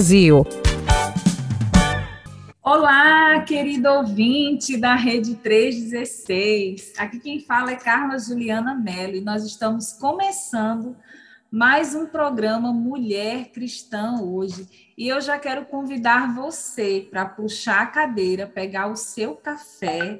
Brasil. Olá, querido ouvinte da Rede 316. Aqui quem fala é Carla Juliana Mello e nós estamos começando mais um programa Mulher Cristã hoje. E eu já quero convidar você para puxar a cadeira, pegar o seu café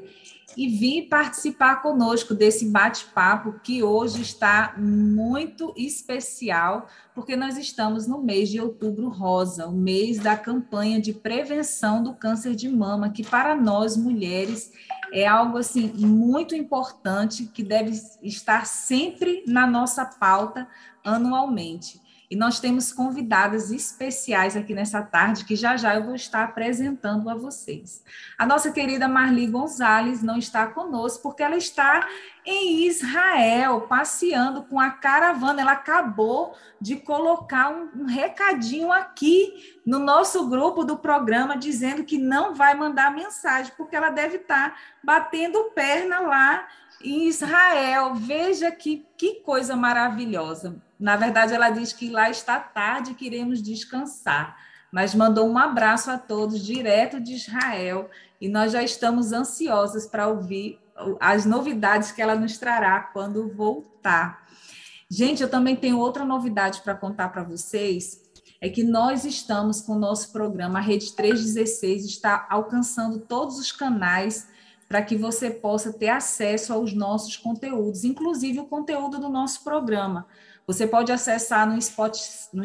e vir participar conosco desse bate-papo que hoje está muito especial, porque nós estamos no mês de outubro rosa, o mês da campanha de prevenção do câncer de mama, que para nós mulheres é algo assim muito importante que deve estar sempre na nossa pauta anualmente. E nós temos convidadas especiais aqui nessa tarde, que já já eu vou estar apresentando a vocês. A nossa querida Marli Gonzalez não está conosco, porque ela está em Israel, passeando com a caravana. Ela acabou de colocar um, um recadinho aqui no nosso grupo do programa, dizendo que não vai mandar mensagem, porque ela deve estar batendo perna lá em Israel. Veja que, que coisa maravilhosa. Na verdade, ela diz que lá está tarde, queremos descansar. Mas mandou um abraço a todos direto de Israel e nós já estamos ansiosas para ouvir as novidades que ela nos trará quando voltar. Gente, eu também tenho outra novidade para contar para vocês. É que nós estamos com o nosso programa, a Rede 316 está alcançando todos os canais para que você possa ter acesso aos nossos conteúdos, inclusive o conteúdo do nosso programa. Você pode acessar no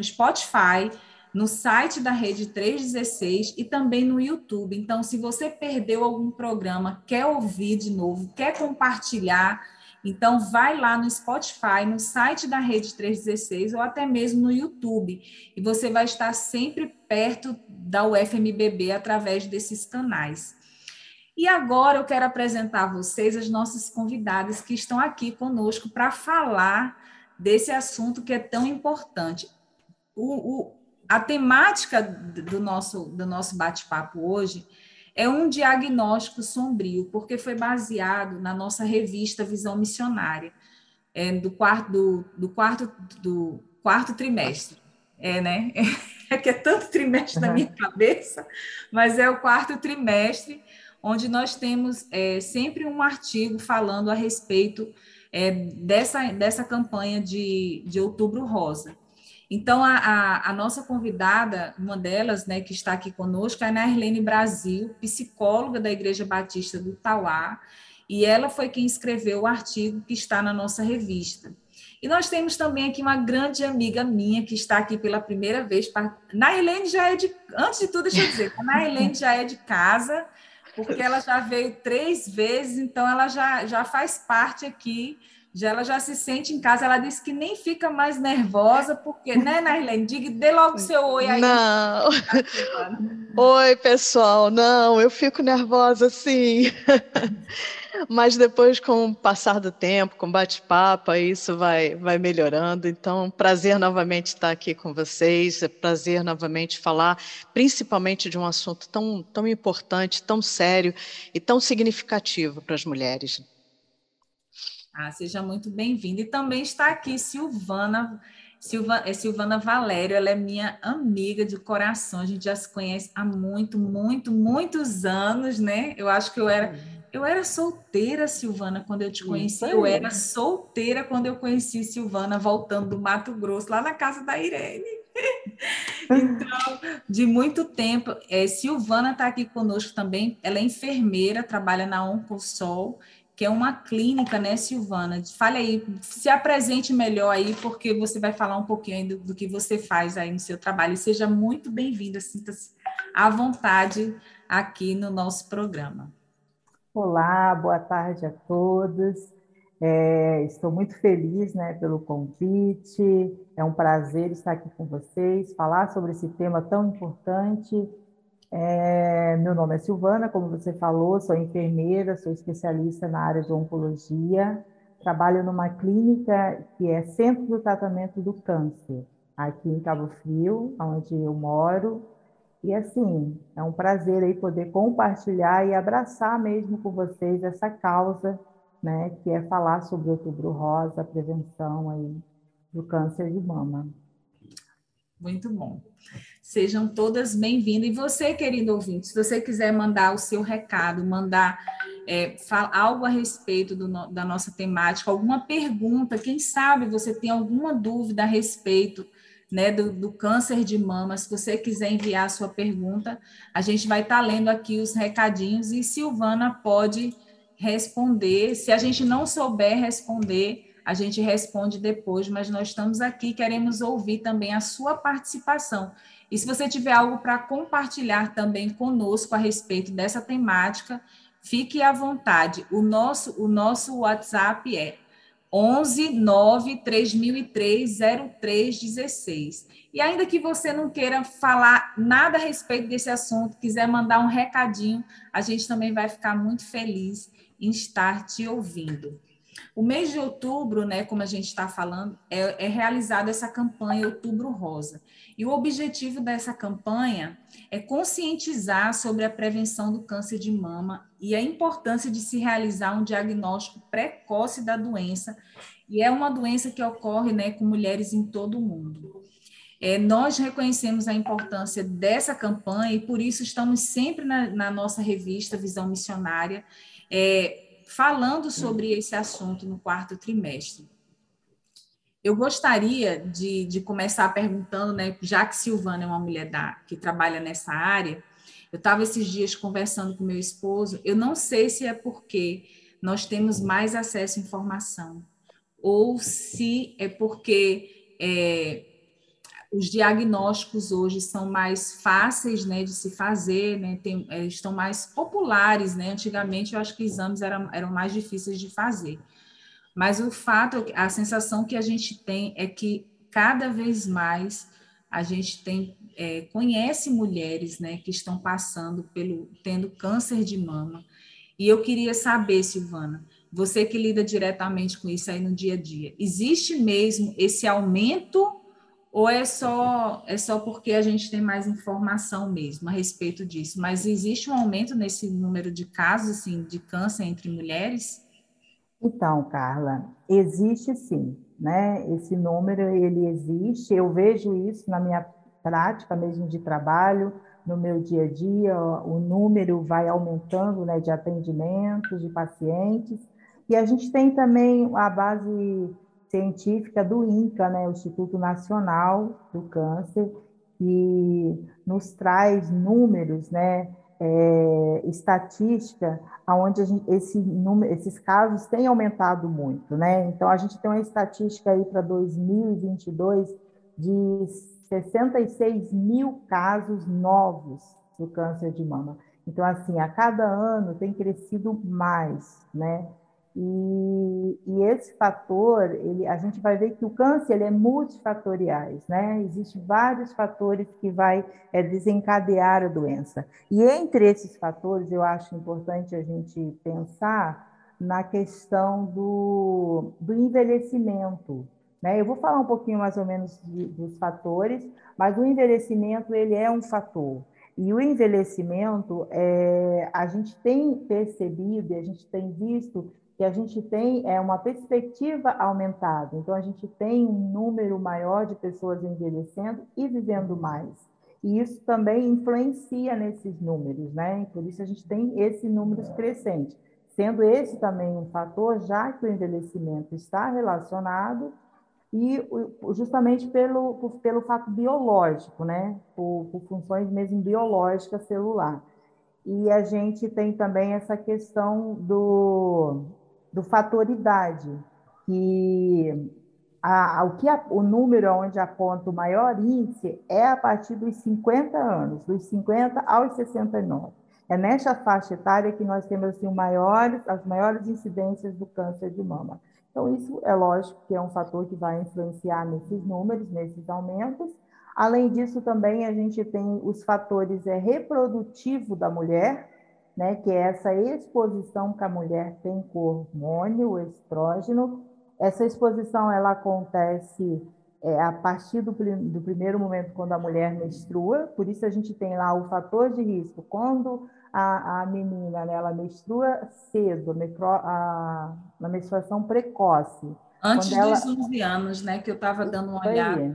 Spotify, no site da Rede 316 e também no YouTube. Então, se você perdeu algum programa, quer ouvir de novo, quer compartilhar, então vai lá no Spotify, no site da Rede 316 ou até mesmo no YouTube. E você vai estar sempre perto da UFMBB através desses canais. E agora eu quero apresentar a vocês as nossas convidadas que estão aqui conosco para falar desse assunto que é tão importante. O, o, a temática do nosso, do nosso bate-papo hoje é um diagnóstico sombrio, porque foi baseado na nossa revista Visão Missionária, é, do, quarto, do, do, quarto, do quarto trimestre. É, né? É que é tanto trimestre uhum. na minha cabeça, mas é o quarto trimestre, onde nós temos é, sempre um artigo falando a respeito é, dessa, dessa campanha de, de Outubro Rosa. Então, a, a, a, nossa convidada, uma delas, né, que está aqui conosco, é a Nairlene Brasil, psicóloga da Igreja Batista do Tauá, e ela foi quem escreveu o artigo que está na nossa revista. E nós temos também aqui uma grande amiga minha que está aqui pela primeira vez. Nairlene já é de. Antes de tudo, deixa eu dizer, a Nairlene já é de casa, porque ela já veio três vezes, então ela já, já faz parte aqui, já, ela já se sente em casa. Ela disse que nem fica mais nervosa, porque, né, Nailene? Diga, dê logo seu oi aí. Não. oi, pessoal. Não, eu fico nervosa sim. Mas depois, com o passar do tempo, com bate-papo, isso vai, vai melhorando. Então, prazer novamente estar aqui com vocês, é prazer novamente falar, principalmente de um assunto tão, tão importante, tão sério e tão significativo para as mulheres. Ah, seja muito bem-vinda. E também está aqui Silvana, Silva, é Silvana Valério, ela é minha amiga de coração, a gente já se conhece há muito, muito, muitos anos, né? Eu acho que eu era eu era solteira, Silvana, quando eu te conheci. Eu era solteira quando eu conheci Silvana, voltando do Mato Grosso, lá na casa da Irene. então, de muito tempo. É, Silvana está aqui conosco também. Ela é enfermeira, trabalha na Oncosol, que é uma clínica, né, Silvana? Fale aí, se apresente melhor aí, porque você vai falar um pouquinho aí do, do que você faz aí no seu trabalho. E seja muito bem-vinda, sinta-se à vontade aqui no nosso programa. Olá, boa tarde a todos. É, estou muito feliz né, pelo convite. É um prazer estar aqui com vocês, falar sobre esse tema tão importante. É, meu nome é Silvana, como você falou, sou enfermeira, sou especialista na área de oncologia. Trabalho numa clínica que é Centro do Tratamento do Câncer, aqui em Cabo Frio, onde eu moro. E assim, é um prazer aí poder compartilhar e abraçar mesmo com vocês essa causa né, que é falar sobre o Outubro Rosa, a prevenção aí do câncer de mama. Muito bom. Sejam todas bem-vindas. E você, querido ouvinte, se você quiser mandar o seu recado, mandar é, algo a respeito do, da nossa temática, alguma pergunta, quem sabe você tem alguma dúvida a respeito né, do, do, câncer de mama, se você quiser enviar a sua pergunta, a gente vai estar tá lendo aqui os recadinhos e Silvana pode responder. Se a gente não souber responder, a gente responde depois, mas nós estamos aqui, queremos ouvir também a sua participação. E se você tiver algo para compartilhar também conosco a respeito dessa temática, fique à vontade. O nosso, o nosso WhatsApp é 11 9 3003 0316. E ainda que você não queira falar nada a respeito desse assunto, quiser mandar um recadinho, a gente também vai ficar muito feliz em estar te ouvindo. O mês de outubro, né, como a gente está falando, é, é realizada essa campanha Outubro Rosa. E o objetivo dessa campanha é conscientizar sobre a prevenção do câncer de mama e a importância de se realizar um diagnóstico precoce da doença. E é uma doença que ocorre né, com mulheres em todo o mundo. É, nós reconhecemos a importância dessa campanha e por isso estamos sempre na, na nossa revista Visão Missionária é, falando sobre esse assunto no quarto trimestre. Eu gostaria de, de começar perguntando, né, já que Silvana é uma mulher da, que trabalha nessa área, eu estava esses dias conversando com meu esposo, eu não sei se é porque nós temos mais acesso à informação, ou se é porque é, os diagnósticos hoje são mais fáceis né, de se fazer, né, tem, é, estão mais populares. Né? Antigamente, eu acho que exames eram, eram mais difíceis de fazer. Mas o fato, a sensação que a gente tem é que cada vez mais a gente tem é, conhece mulheres né, que estão passando pelo tendo câncer de mama. E eu queria saber, Silvana, você que lida diretamente com isso aí no dia a dia, existe mesmo esse aumento ou é só é só porque a gente tem mais informação mesmo a respeito disso? Mas existe um aumento nesse número de casos assim de câncer entre mulheres? Então, Carla, existe sim, né? Esse número ele existe. Eu vejo isso na minha prática mesmo de trabalho, no meu dia a dia, o número vai aumentando, né, de atendimentos de pacientes. E a gente tem também a base científica do INCA, né, o Instituto Nacional do Câncer, que nos traz números, né, é, estatística, onde esse número, esses casos têm aumentado muito, né? Então a gente tem uma estatística aí para 2022 de 66 mil casos novos do câncer de mama. Então assim, a cada ano tem crescido mais, né? E, e, esse fator, ele, a gente vai ver que o câncer ele é multifatoriais, né? Existem vários fatores que vai é, desencadear a doença. E entre esses fatores, eu acho importante a gente pensar na questão do, do envelhecimento. Né? Eu vou falar um pouquinho mais ou menos de, dos fatores, mas o envelhecimento ele é um fator. E o envelhecimento, é, a gente tem percebido, a gente tem visto que a gente tem é uma perspectiva aumentada. Então, a gente tem um número maior de pessoas envelhecendo e vivendo mais. E isso também influencia nesses números, né? Por isso a gente tem esse número crescente. Sendo esse também um fator, já que o envelhecimento está relacionado e justamente pelo, pelo fato biológico, né? Por, por funções mesmo biológicas celular. E a gente tem também essa questão do, do fator idade, que a, o, que a, o número onde aponta o maior índice é a partir dos 50 anos, dos 50 aos 69. é nesta faixa etária que nós temos assim, maiores, as maiores incidências do câncer de mama. Então, isso é lógico que é um fator que vai influenciar nesses números, nesses aumentos. Além disso, também a gente tem os fatores é, reprodutivo da mulher, né, que é essa exposição que a mulher tem com o hormônio, o estrógeno. Essa exposição ela acontece é, a partir do, do, primeiro momento quando a mulher menstrua, por isso a gente tem lá o fator de risco. Quando a, a menina né, ela menstrua cedo, a, na menstruação precoce. Antes dos ela... 11 anos, né, que eu estava dando uma olhada.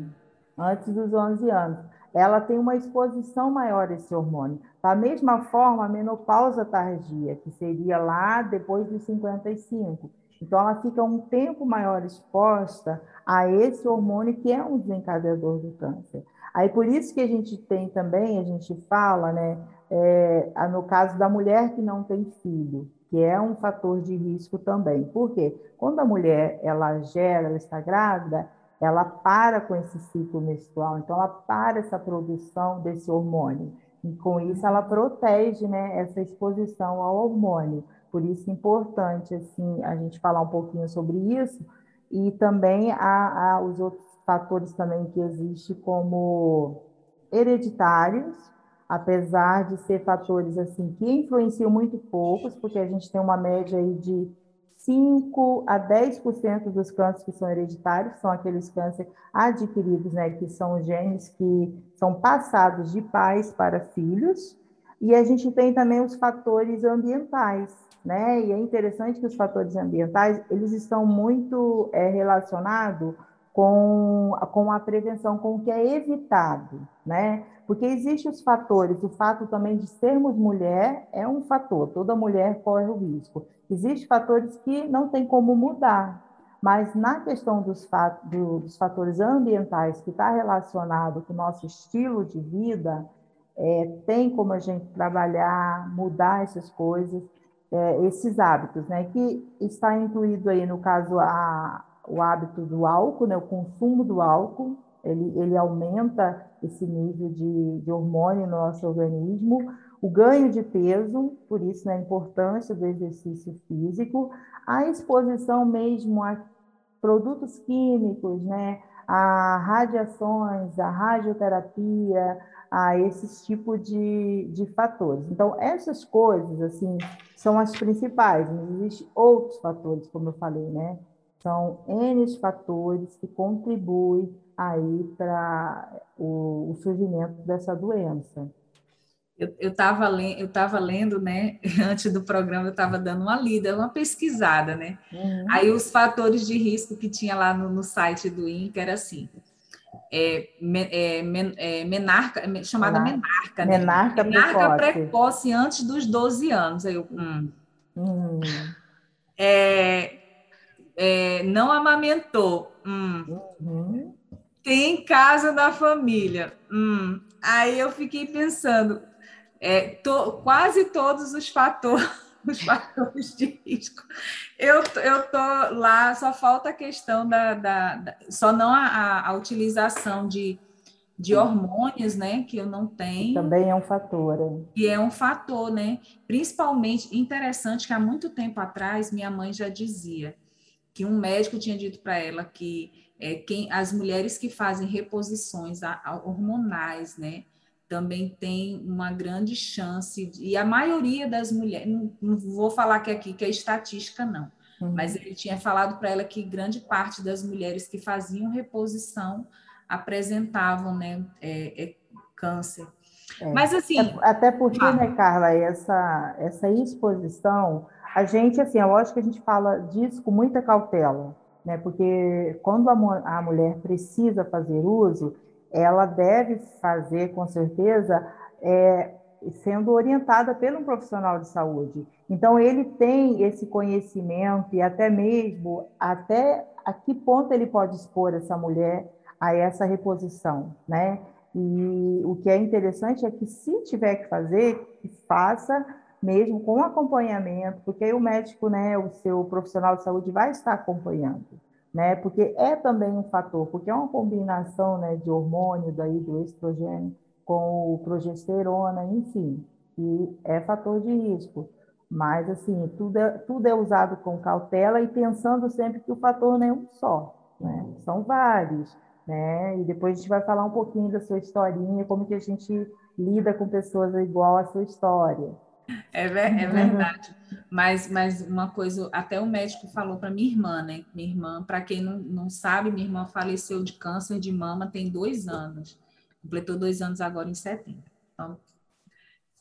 Antes dos 11 anos. Ela tem uma exposição maior a esse hormônio. Da mesma forma, a menopausa tardia, que seria lá depois dos 55 então, ela fica um tempo maior exposta a esse hormônio que é um desencadeador do câncer. Aí, por isso que a gente tem também, a gente fala, né, é, no caso da mulher que não tem filho, que é um fator de risco também. Por quê? Quando a mulher, ela gera, ela está grávida, ela para com esse ciclo menstrual, então ela para essa produção desse hormônio. E com isso ela protege né, essa exposição ao hormônio. Por isso é importante assim a gente falar um pouquinho sobre isso e também há, os outros fatores também que existem como hereditários, apesar de ser fatores assim que influenciam muito poucos, porque a gente tem uma média aí de 5 a 10% dos cânceres que são hereditários são aqueles cânceres adquiridos, né, que são genes que são passados de pais para filhos. E a gente tem também os fatores ambientais, né? E é interessante que os fatores ambientais eles estão muito é, relacionados com, com a prevenção, com o que é evitado, né? Porque existem os fatores, o fato também de sermos mulher é um fator, toda mulher corre o risco. Existem fatores que não tem como mudar, mas na questão dos, fat, do, dos fatores ambientais que está relacionado com o nosso estilo de vida, é, tem como a gente trabalhar, mudar essas coisas é, esses hábitos, né? Que está incluído aí, no caso, a, o hábito do álcool, né? O consumo do álcool, ele, ele aumenta esse nível de, de hormônio no nosso organismo, o ganho de peso, por isso né, a importância do exercício físico, a exposição mesmo a produtos químicos, né, a radiações, a radioterapia, a esses tipos de, de fatores. Então, essas coisas, assim, são as principais, mas existem outros fatores, como eu falei, né? São N fatores que contribuem aí para o, o, surgimento dessa doença. Eu estava eu tava lendo, né? Antes do programa, eu estava dando uma lida, uma pesquisada, né? Uhum. Aí os fatores de risco que tinha lá no, no site do INCA era assim: é, é, é, menarca, é chamada menarca, né? Menarca, menarca precoce. precoce. antes dos 12 anos. Aí eu, hum. Hum. É, é, não amamentou. Hum. Uhum. Tem casa da família. Hum. Aí eu fiquei pensando, é, to, quase todos os fatores os fatores de risco. Eu, eu tô lá, só falta a questão da, da, da só não a, a, utilização de, de hormônios, né, que eu não tenho. Também é um fator. É. E é um fator, né? Principalmente interessante que há muito tempo atrás minha mãe já dizia que um médico tinha dito para ela que é, quem as mulheres que fazem reposições a, a hormonais, né, também tem uma grande chance, de, e a maioria das mulheres, não, não, vou falar que aqui que é estatística, não, uhum. mas ele tinha falado para ela que grande parte das mulheres que faziam reposição apresentavam né, é, é câncer. É. Mas assim. Até porque, ah, né, Carla, essa, essa exposição, a gente, assim, é lógico que a gente fala disso com muita cautela, né? Porque quando a, a mulher precisa fazer uso, ela deve fazer, com certeza, é, sendo orientada por um profissional de saúde. Então, ele tem esse conhecimento e até mesmo até a que ponto ele pode expor essa mulher a essa reposição, né? E o que é interessante é que, se tiver que fazer, que faça mesmo com acompanhamento, porque aí o médico, né, o seu profissional de saúde vai estar acompanhando né? Porque é também um fator, porque é uma combinação, né, de hormônio daí do estrogênio com o progesterona, enfim. que é fator de risco. Mas, assim, tudo é, tudo é usado com cautela e pensando sempre que o fator não é um só, né? São vários, né? E depois a gente vai falar um pouquinho da sua historinha, como que a gente lida com pessoas igual à sua história. É, é verdade. Mas, mas uma coisa, até o médico falou para minha irmã, né? Minha irmã, para quem não, não sabe, minha irmã faleceu de câncer de mama tem dois anos. Completou dois anos agora em setembro. Então,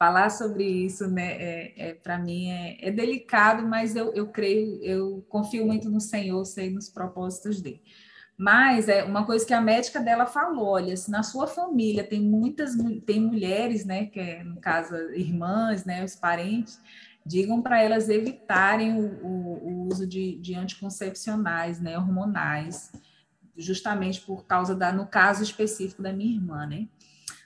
falar sobre isso, né, é, é para mim é, é, delicado, mas eu, eu creio, eu confio muito no Senhor, sei nos propósitos dele. Mas é uma coisa que a médica dela falou, olha, se na sua família tem muitas tem mulheres, né, que é, no caso irmãs, né, os parentes, digam para elas evitarem o, o, o uso de, de, anticoncepcionais, né, hormonais, justamente por causa da, no caso específico da minha irmã, né?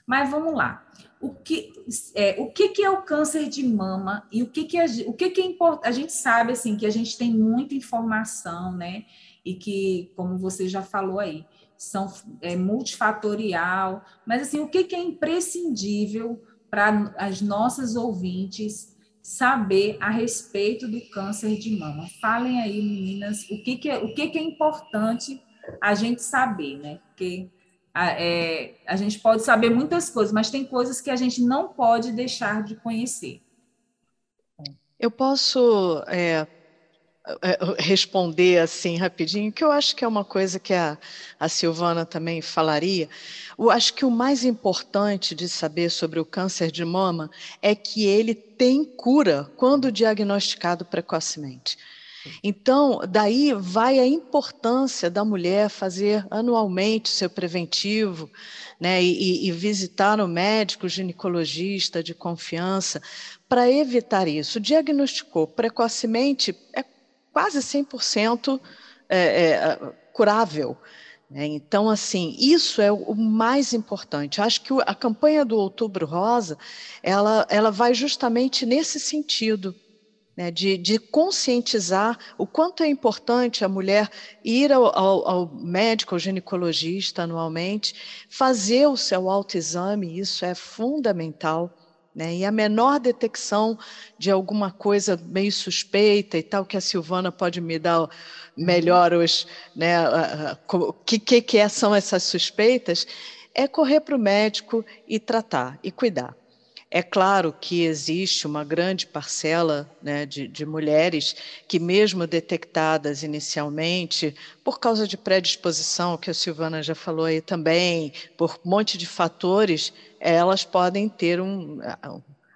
Mas vamos lá. O que é, o que, que é o câncer de mama e o que, que, é, o que, que é importante? A gente sabe assim que a gente tem muita informação, né? E que, como você já falou aí, são é, multifatorial, mas assim, o que, que é imprescindível para as nossas ouvintes saber a respeito do câncer de mama? Falem aí, meninas, o que, que, é, o que, que é importante a gente saber, né? Porque a, é, a gente pode saber muitas coisas, mas tem coisas que a gente não pode deixar de conhecer. Eu posso é, responder assim rapidinho, que eu acho que é uma coisa que a, a Silvana também falaria. Eu acho que o mais importante de saber sobre o câncer de mama é que ele tem cura quando diagnosticado precocemente. Então, daí vai a importância da mulher fazer anualmente seu preventivo, né, e, e visitar o médico ginecologista de confiança para evitar isso. Diagnosticou precocemente, é quase 100% é, é, curável. Né? Então, assim, isso é o mais importante. Acho que a campanha do Outubro Rosa, ela, ela vai justamente nesse sentido, né, de, de, conscientizar o quanto é importante a mulher ir ao, ao, ao, médico, ao ginecologista anualmente, fazer o seu autoexame, isso é fundamental. Né? E a menor detecção de alguma coisa meio suspeita e tal, que a Silvana pode me dar melhor os, né, o que, que, que é, são essas suspeitas, é correr para o médico e tratar e cuidar. É claro que existe uma grande parcela né, de, de, mulheres que, mesmo detectadas inicialmente, por causa de predisposição, que a Silvana já falou aí também, por um monte de fatores, elas podem ter um,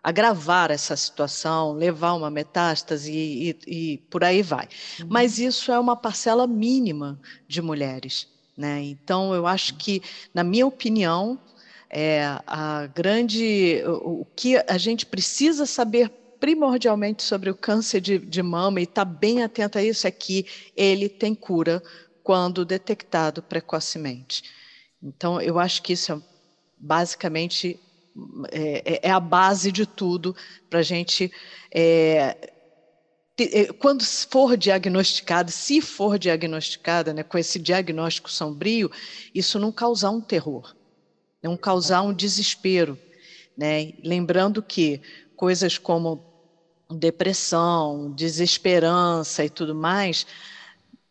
agravar essa situação, levar uma metástase e, e, e por aí vai. Uhum. Mas isso é uma parcela mínima de mulheres. Né? Então, eu acho que, na minha opinião, é, a grande, o, o que a gente precisa saber primordialmente sobre o câncer de, de mama e estar tá bem atento a isso é que ele tem cura quando detectado precocemente. Então, eu acho que isso é basicamente é, é, é a base de tudo para a gente. É, é, quando for diagnosticada, se for diagnosticada né, com esse diagnóstico sombrio, isso não causar um terror não causar um desespero. Né? Lembrando que coisas como depressão, desesperança e tudo mais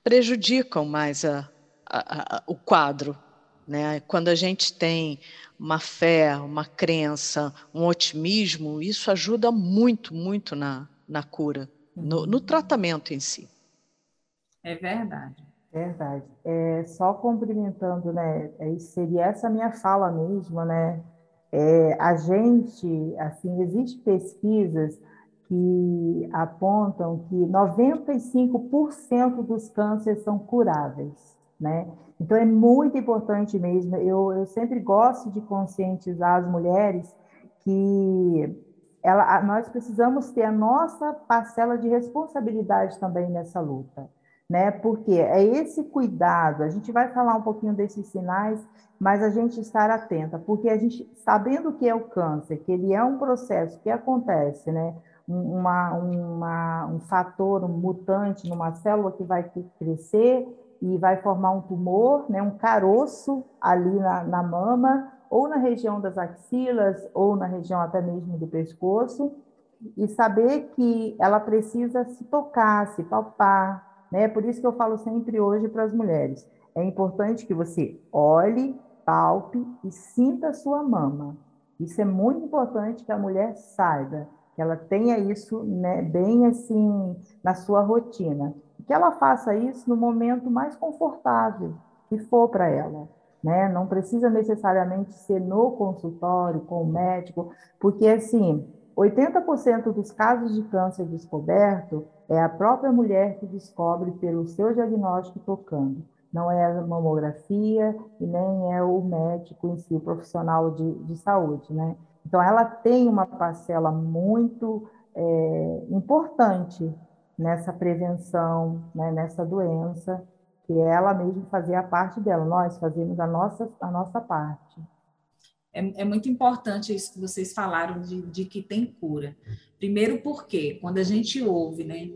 prejudicam mais a, a, a, o quadro. Né? Quando a gente tem uma fé, uma crença, um otimismo, isso ajuda muito, muito na, na cura, no, no tratamento em si. É verdade. Verdade. É, só cumprimentando, né? É, seria essa minha fala mesmo, né? É, a gente, assim, existem pesquisas que apontam que 95% dos cânceres são curáveis, né? Então é muito importante mesmo. Eu, eu sempre gosto de conscientizar as mulheres que ela, nós precisamos ter a nossa parcela de responsabilidade também nessa luta né? Porque é esse cuidado, a gente vai falar um pouquinho desses sinais, mas a gente estar atenta, porque a gente, sabendo que é o câncer, que ele é um processo que acontece, né? Uma, uma, um fator, um mutante numa célula que vai crescer e vai formar um tumor, né? um caroço ali na, na mama, ou na região das axilas, ou na região até mesmo do pescoço, e saber que ela precisa se tocar, se palpar, né? Por isso que eu falo sempre hoje para as mulheres, é importante que você olhe, palpe e sinta a sua mama. Isso é muito importante que a mulher saiba, que ela tenha isso né, bem assim na sua rotina. Que ela faça isso no momento mais confortável que for para ela. Né? Não precisa necessariamente ser no consultório com o médico, porque assim, 80% dos casos de câncer descoberto é a própria mulher que descobre pelo seu diagnóstico tocando. Não é a mamografia e nem é o médico em si, o profissional de, de saúde, né? Então, ela tem uma parcela muito é, importante nessa prevenção, né, nessa doença, que ela mesma fazia a parte dela, nós fazemos a nossa, a nossa parte. É, é muito importante isso que vocês falaram de, de, que tem cura. Primeiro porque, quando a gente ouve né,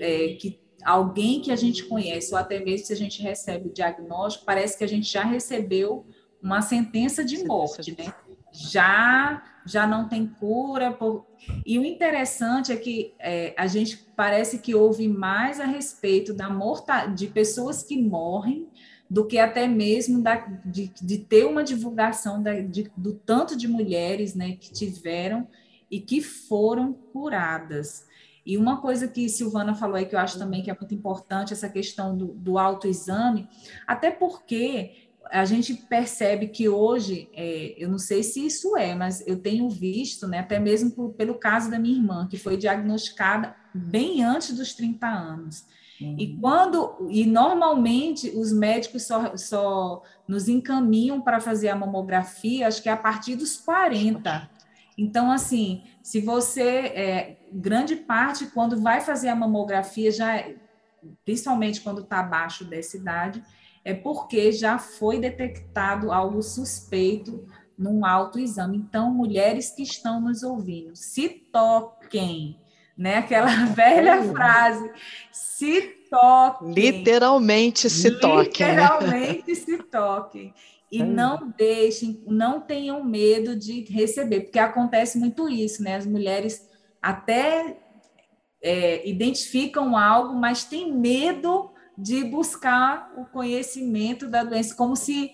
é, que alguém que a gente conhece, ou até mesmo se a gente recebe o diagnóstico, parece que a gente já recebeu uma sentença de morte, né? Já, já não tem cura. Por... E o interessante é que é, a gente parece que ouve mais a respeito da morta... de pessoas que morrem do que até mesmo da, de, de ter uma divulgação da, de, do tanto de mulheres né, que tiveram e que foram curadas. E uma coisa que Silvana falou aí que eu acho também que é muito importante, essa questão do, do autoexame, até porque a gente percebe que hoje, é, eu não sei se isso é, mas eu tenho visto, né, até mesmo por, pelo caso da minha irmã, que foi diagnosticada bem antes dos 30 anos. Uhum. E quando e normalmente os médicos só, só nos encaminham para fazer a mamografia, acho que é a partir dos 40. Então, assim, se você, é, grande parte, quando vai fazer a mamografia, já, principalmente quando está abaixo dessa idade, é porque já foi detectado algo suspeito num autoexame. Então, mulheres que estão nos ouvindo, se toquem, né? Aquela velha frase, se toquem. Literalmente se toquem. Literalmente se toquem. E não deixem, não tenham medo de receber, porque acontece muito isso, né? As mulheres até é, identificam algo, mas têm medo de buscar o conhecimento da doença, como se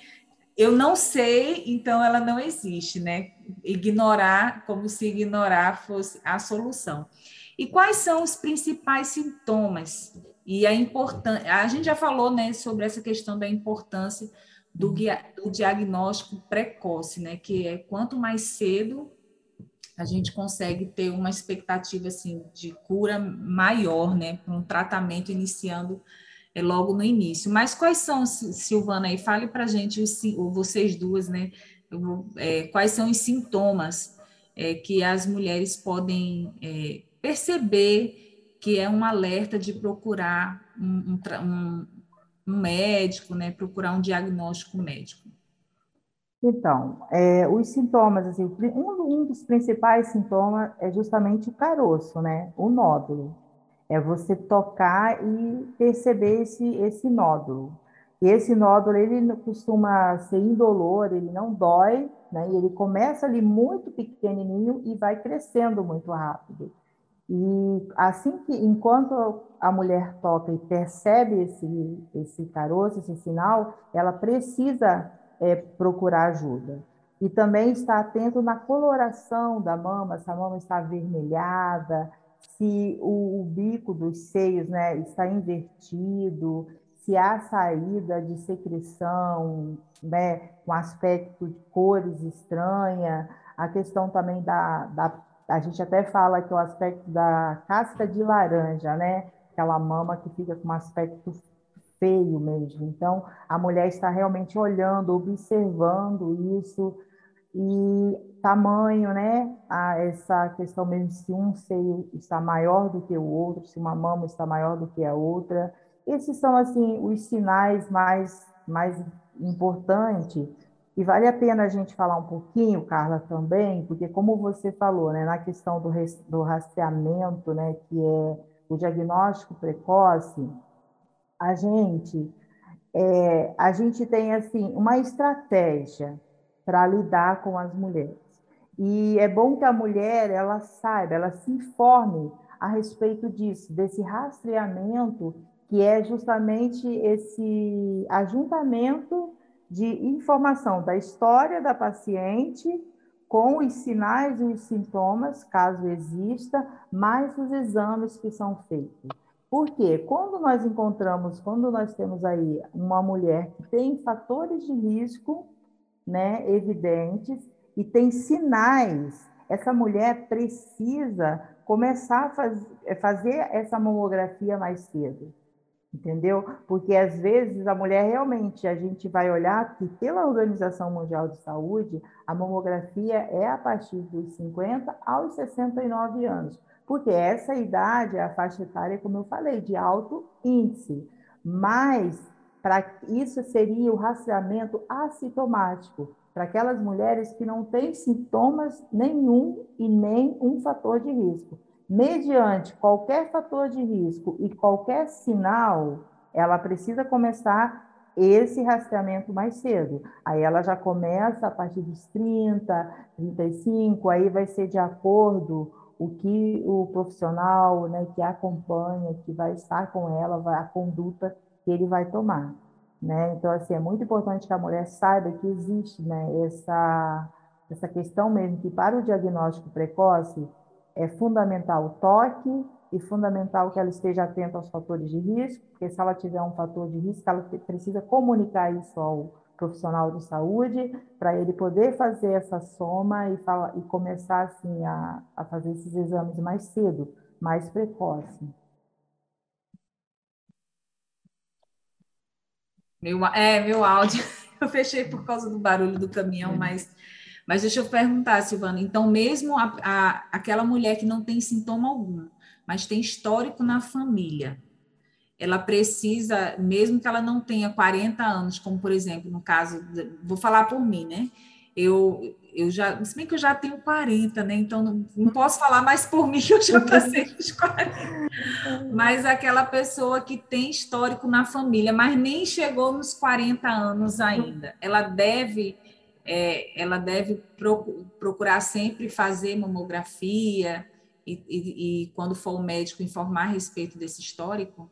eu não sei, então ela não existe, né? Ignorar, como se ignorar fosse a solução. E quais são os principais sintomas? E a importância, a gente já falou, né, sobre essa questão da importância do, do diagnóstico precoce, né? Que é quanto mais cedo a gente consegue ter uma expectativa assim de cura maior, né, um tratamento iniciando é, logo no início. Mas quais são, Silvana, aí fale para a gente, ou vocês duas, né, é, quais são os sintomas é, que as mulheres podem é, perceber que é um alerta de procurar um, um, um médico, né, procurar um diagnóstico médico? Então, é, os sintomas, assim, um, um, dos principais sintomas é justamente o caroço, né? O nódulo. É você tocar e perceber esse, esse nódulo. E esse nódulo, ele costuma ser indolor, ele não dói, né? E ele começa ali muito pequenininho e vai crescendo muito rápido. E assim que, enquanto a mulher toca e percebe esse, esse caroço, esse sinal, ela precisa é, procurar ajuda. E também estar atento na coloração da mama, se a mama está avermelhada, se o, o bico dos seios né, está invertido, se há saída de secreção, né, com aspecto de cores estranha, a questão também da, da a gente até fala que o aspecto da casca de laranja, né? Aquela mama que fica com aspecto feio mesmo. Então, a mulher está realmente olhando, observando isso e tamanho, né? A, essa questão mesmo se um seio está maior do que o outro, se uma mama está maior do que a outra. Esses são assim os sinais mais mais importantes e vale a pena a gente falar um pouquinho, Carla, também, porque como você falou, né, na questão do, do rastreamento, né, que é o diagnóstico precoce, a gente, é, a gente tem assim uma estratégia para lidar com as mulheres. E é bom que a mulher ela saiba, ela se informe a respeito disso, desse rastreamento que é justamente esse ajuntamento de informação da história da paciente com os sinais e os sintomas, caso exista, mais os exames que são feitos. Porque quando nós encontramos, quando nós temos aí uma mulher que tem fatores de risco, né, evidentes e tem sinais, essa mulher precisa começar a faz, fazer essa mamografia mais cedo entendeu? Porque às vezes a mulher realmente, a gente vai olhar que pela Organização Mundial de Saúde, a mamografia é a partir dos 50 aos 69 anos, porque essa idade é a faixa etária, como eu falei, de alto índice. Mas para isso seria o rastreamento assintomático, para aquelas mulheres que não têm sintomas nenhum e nem um fator de risco mediante qualquer fator de risco e qualquer sinal, ela precisa começar esse rastreamento mais cedo. Aí ela já começa a partir dos 30, 35, aí vai ser de acordo o que o profissional né, que acompanha, que vai estar com ela, a conduta que ele vai tomar. Né? Então, assim, é muito importante que a mulher saiba que existe né, essa, essa questão mesmo, que para o diagnóstico precoce, é fundamental o toque e fundamental que ela esteja atenta aos fatores de risco, porque se ela tiver um fator de risco, ela precisa comunicar isso ao profissional de saúde para ele poder fazer essa soma e, e começar assim a, a fazer esses exames mais cedo, mais precoce. Meu, é, meu áudio, eu fechei por causa do barulho do caminhão, mas mas deixa eu perguntar, Silvana, então mesmo a, a, aquela mulher que não tem sintoma algum, mas tem histórico na família, ela precisa, mesmo que ela não tenha 40 anos, como por exemplo, no caso, vou falar por mim, né? Eu, eu já, se bem que eu já tenho 40, né? Então não, não posso falar mais por mim, que eu já passei os 40. Mas aquela pessoa que tem histórico na família, mas nem chegou nos 40 anos ainda, ela deve é, ela deve procurar sempre fazer mamografia e, e, e, quando for o médico informar a respeito desse histórico?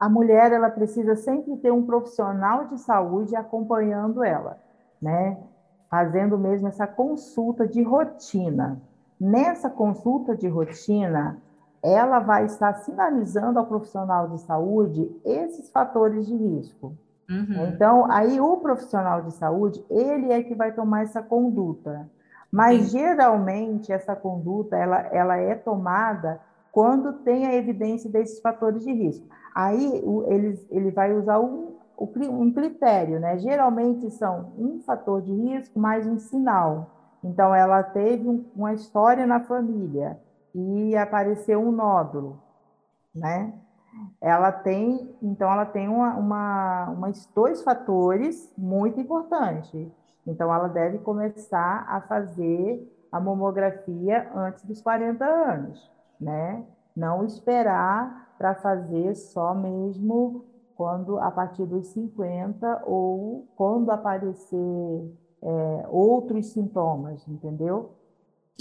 A mulher ela precisa sempre ter um profissional de saúde acompanhando ela, né? Fazendo mesmo essa consulta de rotina. Nessa consulta de rotina, ela vai estar sinalizando ao profissional de saúde esses fatores de risco. Uhum. Então, aí o profissional de saúde, ele é que vai tomar essa conduta. Mas, Sim. geralmente, essa conduta, ela, ela é tomada quando tem a evidência desses fatores de risco. Aí, o, ele, ele vai usar um, um critério, né? Geralmente, são um fator de risco mais um sinal. Então, ela teve um, uma história na família e apareceu um nódulo, né? ela tem, então, ela tem uma, uma, uma, dois fatores muito importantes. Então, ela deve começar a fazer a mamografia antes dos 40 anos, né? Não esperar para fazer só mesmo quando a partir dos 50 ou quando aparecer é, outros sintomas, entendeu?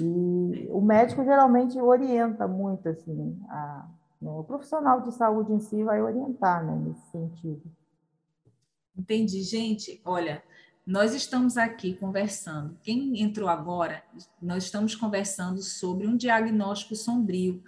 E o médico geralmente orienta muito assim a, né? O profissional de saúde em si vai orientar né, nesse sentido. Entendi, gente. Olha, nós estamos aqui conversando. Quem entrou agora, nós estamos conversando sobre um diagnóstico sombrio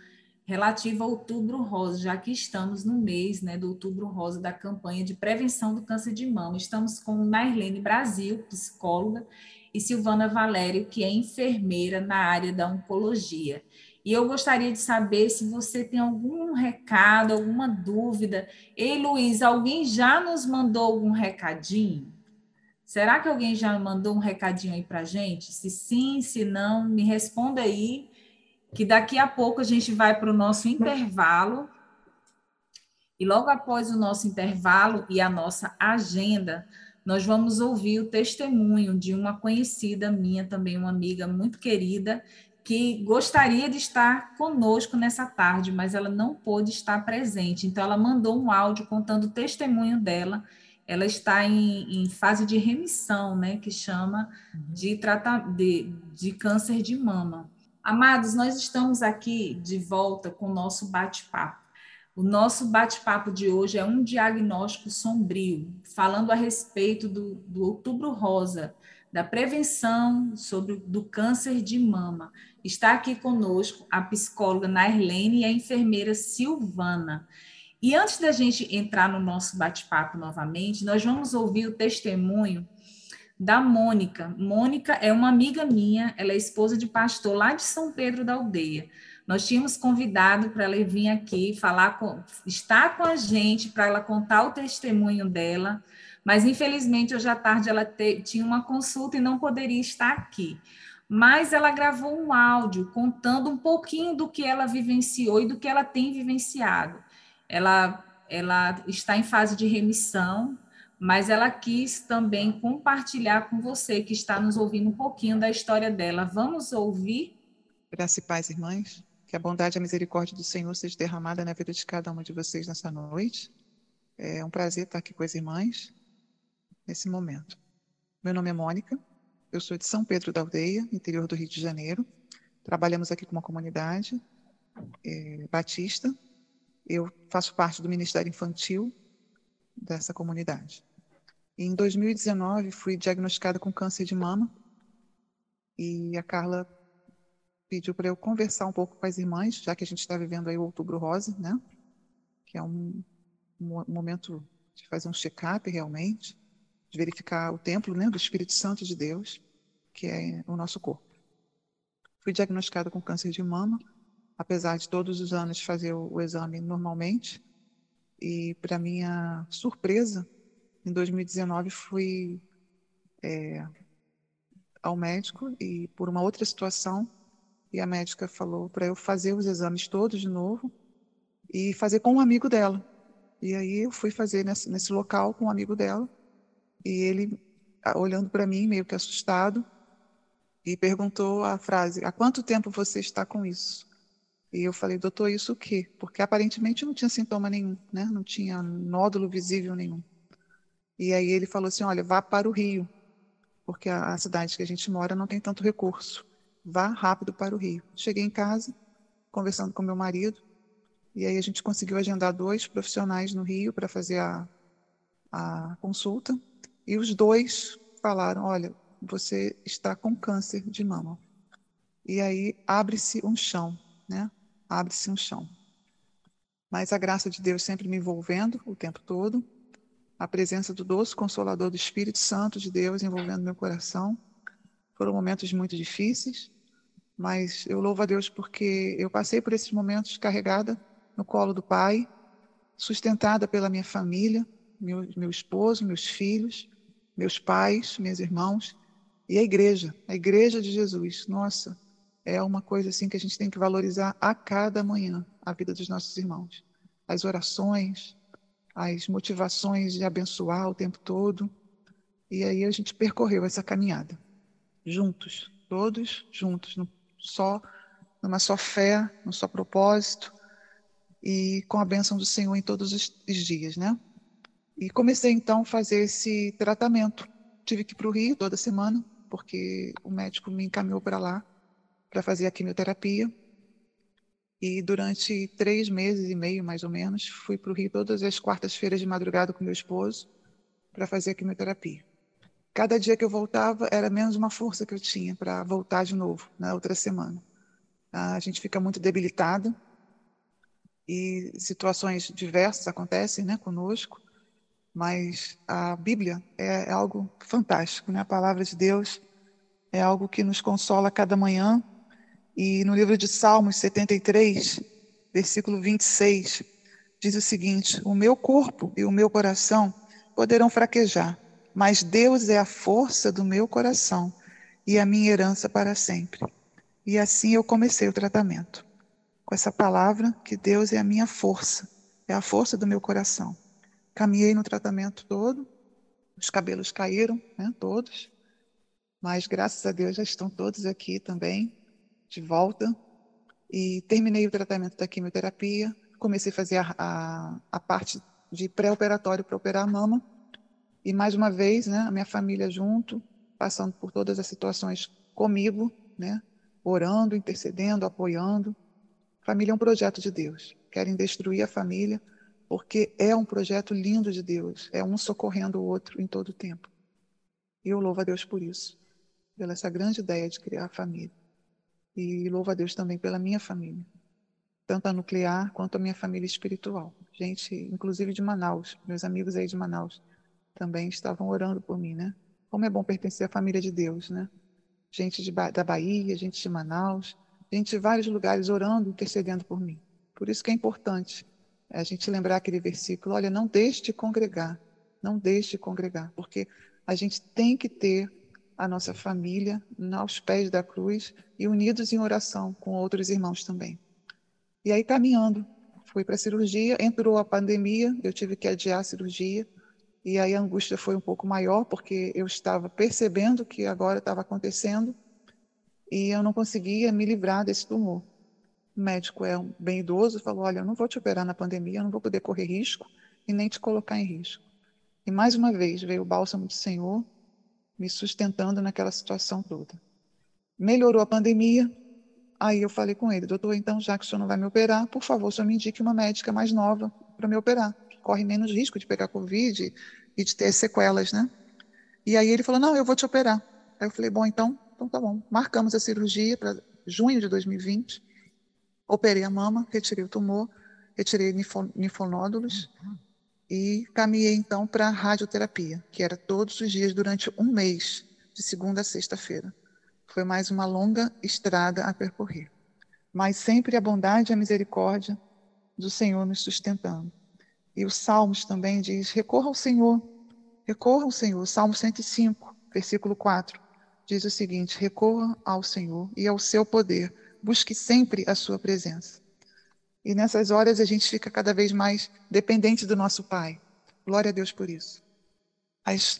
relativo ao Outubro Rosa, já que estamos no mês né, do Outubro Rosa da campanha de prevenção do câncer de mama. Estamos com Nairlene Brasil, psicóloga, e Silvana Valério, que é enfermeira na área da oncologia. E eu gostaria de saber se você tem algum recado, alguma dúvida. Ei, Luiz, alguém já nos mandou algum recadinho? Será que alguém já mandou um recadinho aí para gente? Se sim, se não, me responda aí, que daqui a pouco a gente vai para o nosso intervalo. E logo após o nosso intervalo e a nossa agenda, nós vamos ouvir o testemunho de uma conhecida minha, também uma amiga muito querida, que gostaria de estar conosco nessa tarde, mas ela não pôde estar presente. Então, ela mandou um áudio contando o testemunho dela. ela está em, em fase de remissão, né, que chama uhum. de, de, de câncer de mama. Amados, nós estamos aqui de volta com o nosso bate-papo. O nosso bate-papo de hoje é um diagnóstico sombrio, falando a respeito do, do Outubro Rosa, da prevenção sobre do câncer de mama. Está aqui conosco a psicóloga Nairlene e a enfermeira Silvana. E antes da gente entrar no nosso bate-papo novamente, nós vamos ouvir o testemunho da Mônica. Mônica é uma amiga minha, ela é esposa de pastor lá de São Pedro da Aldeia. Nós tínhamos convidado para ela vir aqui falar com, estar com a gente para ela contar o testemunho dela, mas infelizmente hoje à tarde ela te, tinha uma consulta e não poderia estar aqui. Mas ela gravou um áudio contando um pouquinho do que ela vivenciou e do que ela tem vivenciado ela, ela está em fase de remissão, mas ela quis também compartilhar com você que está nos ouvindo um pouquinho da história dela. Vamos ouvir? Graças e paz, irmãs. Que a bondade e a misericórdia do Senhor seja derramada na vida de cada uma de vocês nessa noite. É um prazer estar aqui com as irmãs nesse momento. Meu nome é Mônica, eu sou de São Pedro da Aldeia, interior do Rio de Janeiro. Trabalhamos aqui com uma comunidade é, batista, eu faço parte do Ministério Infantil dessa comunidade. Em 2019 fui diagnosticada com câncer de mama e a Carla pediu para eu conversar um pouco com as irmãs, já que a gente está vivendo aí o Outubro Rosa, né? Que é um, um momento de fazer um check-up realmente, de verificar o templo, né, do Espírito Santo de Deus, que é o nosso corpo. Fui diagnosticada com câncer de mama apesar de todos os anos fazer o, o exame normalmente. E, para minha surpresa, em 2019 fui é, ao médico e por uma outra situação e a médica falou para eu fazer os exames todos de novo e fazer com um amigo dela. E aí eu fui fazer nesse, nesse local com um amigo dela e ele olhando para mim meio que assustado e perguntou a frase: "Há quanto tempo você está com isso?" E eu falei, doutor, isso o quê? Porque aparentemente não tinha sintoma nenhum, né? Não tinha nódulo visível nenhum. E aí ele falou assim, olha, vá para o Rio, porque a, a cidade que a gente mora não tem tanto recurso. Vá rápido para o Rio. Cheguei em casa, conversando com meu marido, e aí a gente conseguiu agendar dois profissionais no Rio para fazer a, a consulta. E os dois falaram, olha, você está com câncer de mama. E aí abre-se um chão, né? abre-se um chão. Mas a graça de Deus sempre me envolvendo o tempo todo, a presença do doce consolador do Espírito Santo de Deus envolvendo meu coração. Foram momentos muito difíceis, mas eu louvo a Deus porque eu passei por esses momentos carregada no colo do Pai, sustentada pela minha família, meu, meu esposo, meus filhos, meus pais, meus irmãos e a igreja, a igreja de Jesus. Nossa, é uma coisa assim que a gente tem que valorizar a cada manhã a vida dos nossos irmãos. As orações, as motivações de abençoar o tempo todo. E aí a gente percorreu essa caminhada juntos, todos juntos, só numa só fé, num só propósito e com a bênção do Senhor em todos os, os dias, né? E comecei então a fazer esse tratamento. Tive que ir para o Rio toda semana, porque o médico me encaminhou para lá para fazer a quimioterapia. E durante três meses e meio, mais ou menos, fui para o Rio todas as quartas-feiras de madrugada com meu esposo para fazer a quimioterapia. Cada dia que eu voltava era menos uma força que eu tinha para voltar de novo na outra semana. A gente fica muito debilitada e situações diversas acontecem né, conosco, mas a Bíblia é algo fantástico, né? a palavra de Deus é algo que nos consola cada manhã e no livro de Salmos 73, versículo 26, diz o seguinte: O meu corpo e o meu coração poderão fraquejar, mas Deus é a força do meu coração e a minha herança para sempre. E assim eu comecei o tratamento. Com essa palavra, que Deus é a minha força, é a força do meu coração. Caminhei no tratamento todo, os cabelos caíram, né, todos, mas graças a Deus já estão todos aqui também, de volta e terminei o tratamento da quimioterapia. Comecei a fazer a, a, a parte de pré-operatório para operar a mama E mais uma vez, né, a minha família junto, passando por todas as situações comigo, né, orando, intercedendo, apoiando. Família é um projeto de Deus. Querem destruir a família porque é um projeto lindo de Deus, é um socorrendo o outro em todo o tempo. E eu louvo a Deus por isso, pela essa grande ideia de criar a família. E louvo a Deus também pela minha família, tanto a nuclear quanto a minha família espiritual. Gente, inclusive de Manaus, meus amigos aí de Manaus também estavam orando por mim, né? Como é bom pertencer à família de Deus, né? Gente de, da Bahia, gente de Manaus, gente de vários lugares orando, intercedendo por mim. Por isso que é importante a gente lembrar aquele versículo: olha, não deixe de congregar, não deixe de congregar, porque a gente tem que ter a nossa família aos pés da cruz e unidos em oração com outros irmãos também. E aí, caminhando, fui para a cirurgia, entrou a pandemia, eu tive que adiar a cirurgia, e aí a angústia foi um pouco maior, porque eu estava percebendo que agora estava acontecendo e eu não conseguia me livrar desse tumor. O médico é um bem idoso, falou: Olha, eu não vou te operar na pandemia, eu não vou poder correr risco e nem te colocar em risco. E mais uma vez veio o bálsamo do Senhor me sustentando naquela situação toda. Melhorou a pandemia, aí eu falei com ele: Doutor, então, já que o senhor não vai me operar, por favor, senhor me indique uma médica mais nova para me operar, que corre menos risco de pegar Covid e de ter sequelas, né? E aí ele falou: Não, eu vou te operar. Aí eu falei: Bom, então, então tá bom. Marcamos a cirurgia para junho de 2020. Operei a mama, retirei o tumor, retirei linfonódulos e caminhei então para a radioterapia, que era todos os dias durante um mês, de segunda a sexta-feira. Foi mais uma longa estrada a percorrer, mas sempre a bondade e a misericórdia do Senhor nos sustentando. E os Salmos também diz: recorra ao Senhor, recorra ao Senhor. Salmo 105, versículo 4, diz o seguinte: recorra ao Senhor e ao seu poder busque sempre a sua presença. E nessas horas a gente fica cada vez mais dependente do nosso Pai. Glória a Deus por isso. As,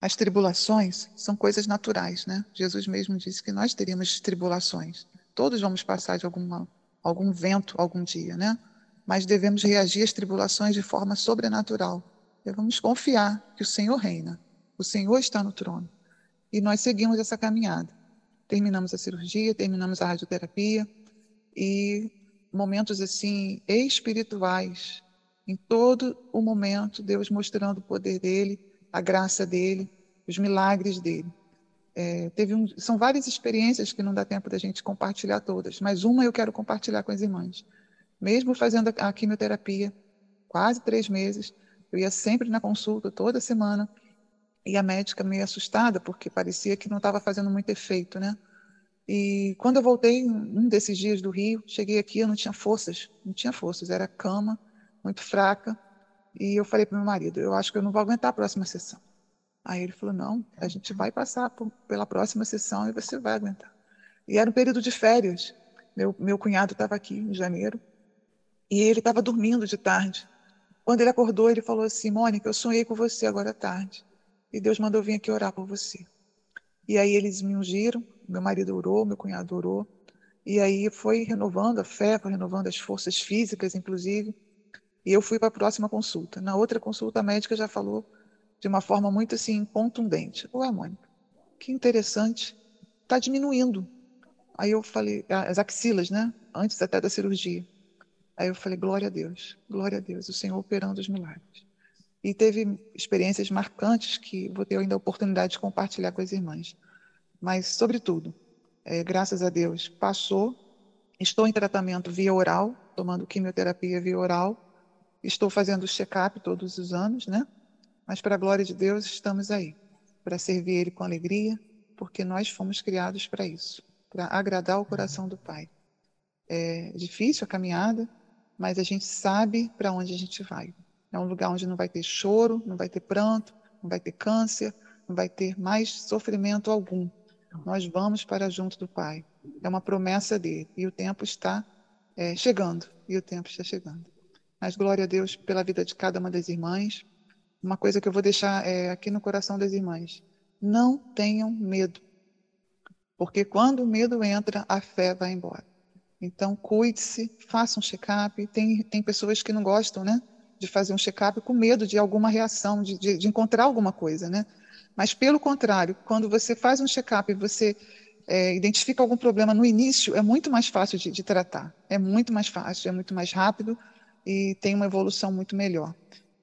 as tribulações são coisas naturais, né? Jesus mesmo disse que nós teríamos tribulações. Todos vamos passar de alguma, algum vento algum dia, né? Mas devemos reagir às tribulações de forma sobrenatural. Devemos confiar que o Senhor reina, o Senhor está no trono. E nós seguimos essa caminhada terminamos a cirurgia, terminamos a radioterapia e momentos assim espirituais, em todo o momento, Deus mostrando o poder dele, a graça dele, os milagres dele. É, teve um, são várias experiências que não dá tempo da gente compartilhar todas, mas uma eu quero compartilhar com as irmãs. Mesmo fazendo a, quimioterapia, quase três meses, eu ia sempre na consulta, toda semana, e a médica meio assustada, porque parecia que não estava fazendo muito efeito, né? E quando eu voltei, um desses dias do Rio, cheguei aqui, eu não tinha forças, não tinha forças, era cama, muito fraca. E eu falei para meu marido, eu acho que eu não vou aguentar a próxima sessão. Aí ele falou, não, a gente vai passar por, pela próxima sessão e você vai aguentar. E era um período de férias. Meu, meu cunhado estava aqui em janeiro e ele estava dormindo de tarde. Quando ele acordou, ele falou assim, Mônica, eu sonhei com você agora à tarde. E Deus mandou vir aqui orar por você. E aí eles me ungiram, meu marido orou, meu cunhado orou. E aí foi renovando a fé, foi renovando as forças físicas, inclusive. E eu fui para a próxima consulta. Na outra consulta, a médica já falou de uma forma muito assim contundente. Ué, Mônica, que interessante. Está diminuindo. Aí eu falei, as axilas, né? Antes até da cirurgia. Aí eu falei, glória a Deus, glória a Deus, o Senhor operando os milagres e teve experiências marcantes que vou ter ainda a oportunidade de compartilhar com as irmãs. Mas, sobretudo, é, graças a Deus, passou. Estou em tratamento via oral, tomando quimioterapia via oral. Estou fazendo check-up todos os anos, né? Mas, para a glória de Deus, estamos aí, para servir Ele com alegria, porque nós fomos criados para isso, para agradar o coração do Pai. É difícil a caminhada, mas a gente sabe para onde a gente vai. É um lugar onde não vai ter choro, não vai ter pranto, não vai ter câncer, não vai ter mais sofrimento algum. Nós vamos para junto do Pai. É uma promessa dele. E o tempo está é, chegando. E o tempo está chegando. Mas glória a Deus pela vida de cada uma das irmãs. Uma coisa que eu vou deixar é, aqui no coração das irmãs: não tenham medo. Porque quando o medo entra, a fé vai embora. Então, cuide-se, faça um check-up. Tem, tem pessoas que não gostam, né? de fazer um check-up com medo de alguma reação, de, de, de, encontrar alguma coisa, né? Mas, pelo contrário, quando você faz um check-up e você é, identifica algum problema no início, é muito mais fácil de, de, tratar. É muito mais fácil, é muito mais rápido e tem uma evolução muito melhor.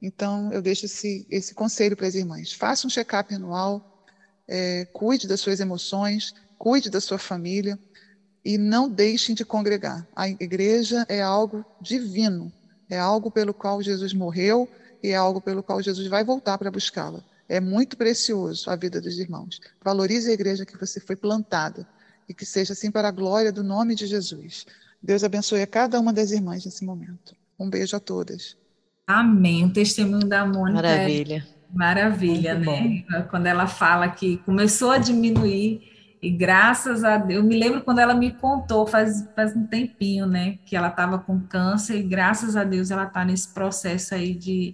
Então, eu deixo esse, esse conselho para as irmãs. Faça um check-up anual, é, cuide das suas emoções, cuide da sua família e não deixem de congregar. A igreja é algo divino, é algo pelo qual Jesus morreu e é algo pelo qual Jesus vai voltar para buscá-la. É muito precioso a vida dos irmãos. Valorize a igreja que você foi plantada e que seja assim para a glória do nome de Jesus. Deus abençoe a cada uma das irmãs nesse momento. Um beijo a todas. Amém. O testemunho da Mônica. É maravilha. É maravilha, muito né? Bom. Quando ela fala que começou a diminuir e graças a Deus, eu me lembro quando ela me contou, faz, faz um tempinho, né, que ela estava com câncer, e graças a Deus ela está nesse processo aí de,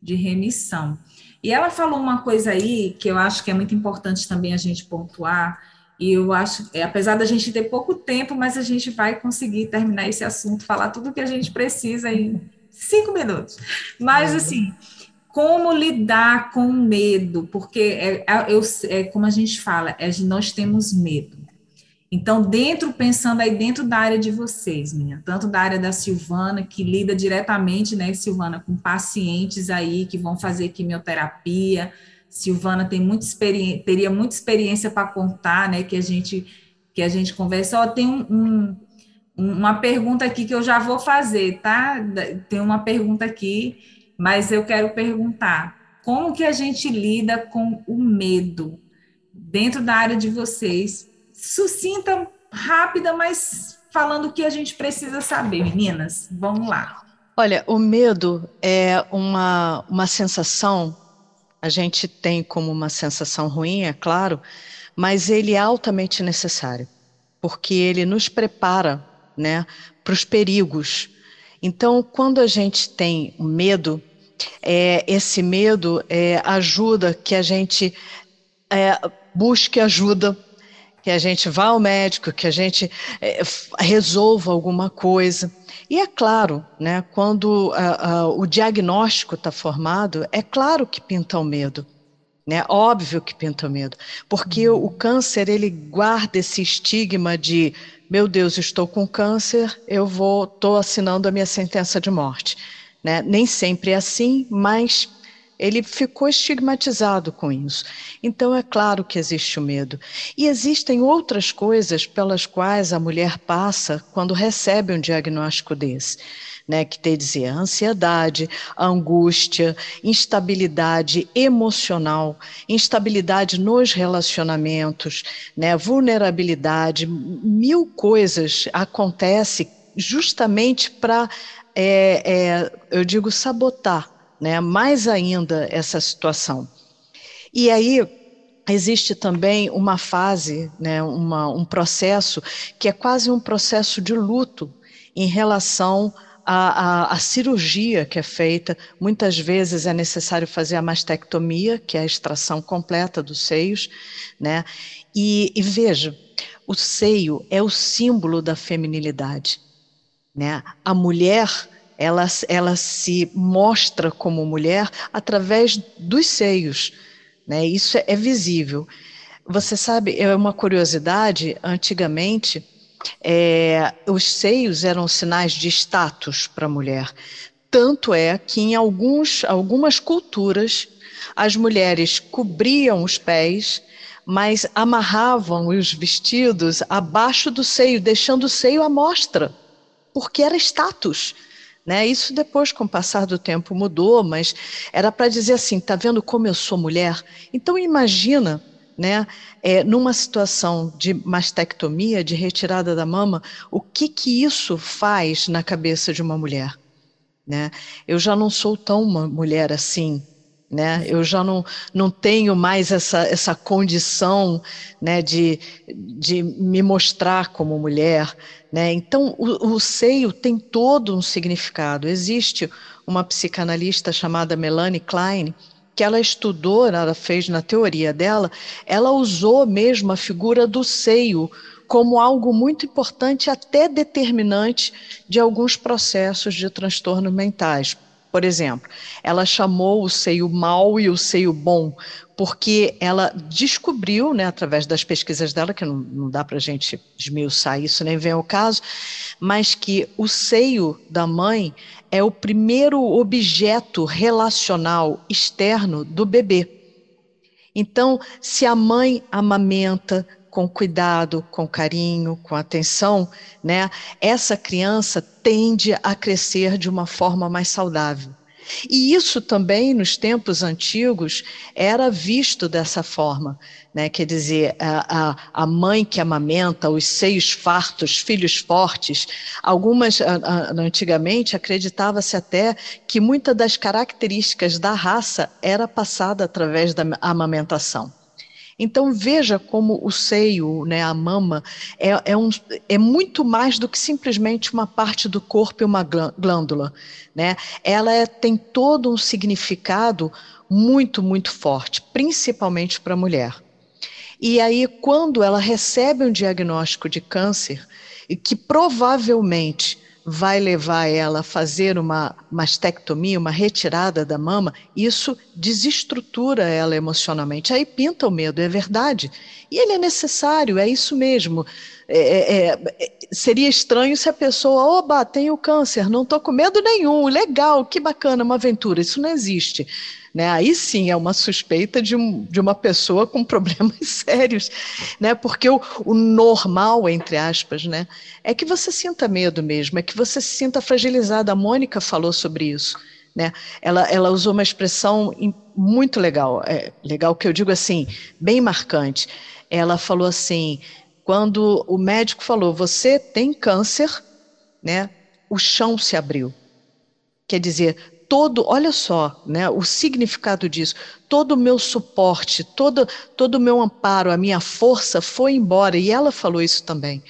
de remissão. E ela falou uma coisa aí que eu acho que é muito importante também a gente pontuar, e eu acho, é, apesar da gente ter pouco tempo, mas a gente vai conseguir terminar esse assunto, falar tudo o que a gente precisa em cinco minutos. Mas, uhum. assim, como lidar com o medo, porque é, é, eu, é como a gente fala, é, nós temos medo. Então, dentro, pensando aí dentro da área de vocês, minha, tanto da área da Silvana, que lida diretamente, né, Silvana, com pacientes aí que vão fazer quimioterapia. Silvana tem muita experiência, teria muita experiência para contar, né, que a gente que a gente conversa. Ó, tem um, um, uma pergunta aqui que eu já vou fazer, tá? Tem uma pergunta aqui mas eu quero perguntar, como que a gente lida com o medo dentro da área de vocês? Sucinta, rápida, mas falando o que a gente precisa saber, meninas. Vamos lá. Olha, o medo é uma, uma sensação, a gente tem como uma sensação ruim, é claro, mas ele é altamente necessário, porque ele nos prepara né, para os perigos então, quando a gente tem medo, é, esse medo é, ajuda que a gente é, busque ajuda, que a gente vá ao médico, que a gente é, resolva alguma coisa. E é claro, né, quando a, a, o diagnóstico está formado, é claro que pinta o medo. Né? Óbvio que pinta o medo, porque o câncer ele guarda esse estigma de meu Deus, estou com câncer, eu vou, estou assinando a minha sentença de morte. Né? Nem sempre é assim, mas ele ficou estigmatizado com isso. Então é claro que existe o medo. E existem outras coisas pelas quais a mulher passa quando recebe um diagnóstico desse né, que quer dizer ansiedade, angústia, instabilidade emocional, instabilidade nos relacionamentos, né, vulnerabilidade, mil coisas acontecem justamente para, é, é, eu digo, sabotar né, mais ainda essa situação. E aí, existe também uma fase, né, uma, um processo que é quase um processo de luto em relação a, cirurgia que é feita, muitas vezes é necessário fazer a mastectomia, que é a extração completa dos seios, né? E, e veja, o seio é o símbolo da feminilidade, né? A mulher, ela, ela se mostra como mulher através dos seios, né? Isso é, é visível. Você sabe, é uma curiosidade, antigamente é, os seios eram sinais de status para a mulher. Tanto é que em alguns, algumas culturas as mulheres cobriam os pés, mas amarravam os vestidos abaixo do seio, deixando o seio à mostra, porque era status. Né? Isso depois, com o passar do tempo, mudou, mas era para dizer assim: tá vendo como eu sou mulher? Então imagina né? É, numa situação de mastectomia, de retirada da mama, o que que isso faz na cabeça de uma mulher? Né? Eu já não sou tão uma mulher assim, né? Eu já não, não tenho mais essa, essa condição né, de, de me mostrar como mulher. Né? Então, o, o seio tem todo um significado. Existe uma psicanalista chamada Melanie Klein, que ela estudou, ela fez na teoria dela, ela usou mesmo a figura do seio como algo muito importante, até determinante, de alguns processos de transtornos mentais. Por exemplo, ela chamou o seio mau e o seio bom, porque ela descobriu, né, através das pesquisas dela, que não, não dá para a gente esmiuçar isso, nem vem ao caso, mas que o seio da mãe é o primeiro objeto relacional externo do bebê. Então, se a mãe amamenta, com cuidado, com carinho, com atenção, né, essa criança tende a crescer de uma forma mais saudável. E isso também, nos tempos antigos, era visto dessa forma. Né? Quer dizer, a, a, a mãe que amamenta, os seios fartos, filhos fortes. Algumas, a, antigamente, acreditava-se até que muitas das características da raça era passada através da amamentação. Então veja como o seio, né, a mama, é, é, um, é muito mais do que simplesmente uma parte do corpo e uma glândula. Né? Ela é, tem todo um significado muito, muito forte, principalmente para a mulher. E aí, quando ela recebe um diagnóstico de câncer, e que provavelmente vai levar ela a fazer uma mastectomia, uma retirada da mama, isso desestrutura ela emocionalmente. Aí pinta o medo, é verdade. E ele é necessário, é isso mesmo. É, é, é, seria estranho se a pessoa, oba, tenho câncer, não estou com medo nenhum, legal, que bacana, uma aventura. Isso não existe. Né? Aí sim é uma suspeita de, um, de uma pessoa com problemas sérios, né? porque o, o, normal, entre aspas, né? é que você sinta medo mesmo, é que você se sinta fragilizada. A Mônica falou sobre isso. Né? Ela, ela usou uma expressão muito legal, é, legal que eu digo assim, bem marcante. Ela falou assim: quando o médico falou, você tem câncer, né? o chão se abriu. Quer dizer, todo, olha só, né, o significado disso, todo o meu suporte, todo todo o meu amparo, a minha força foi embora, e ela falou isso também.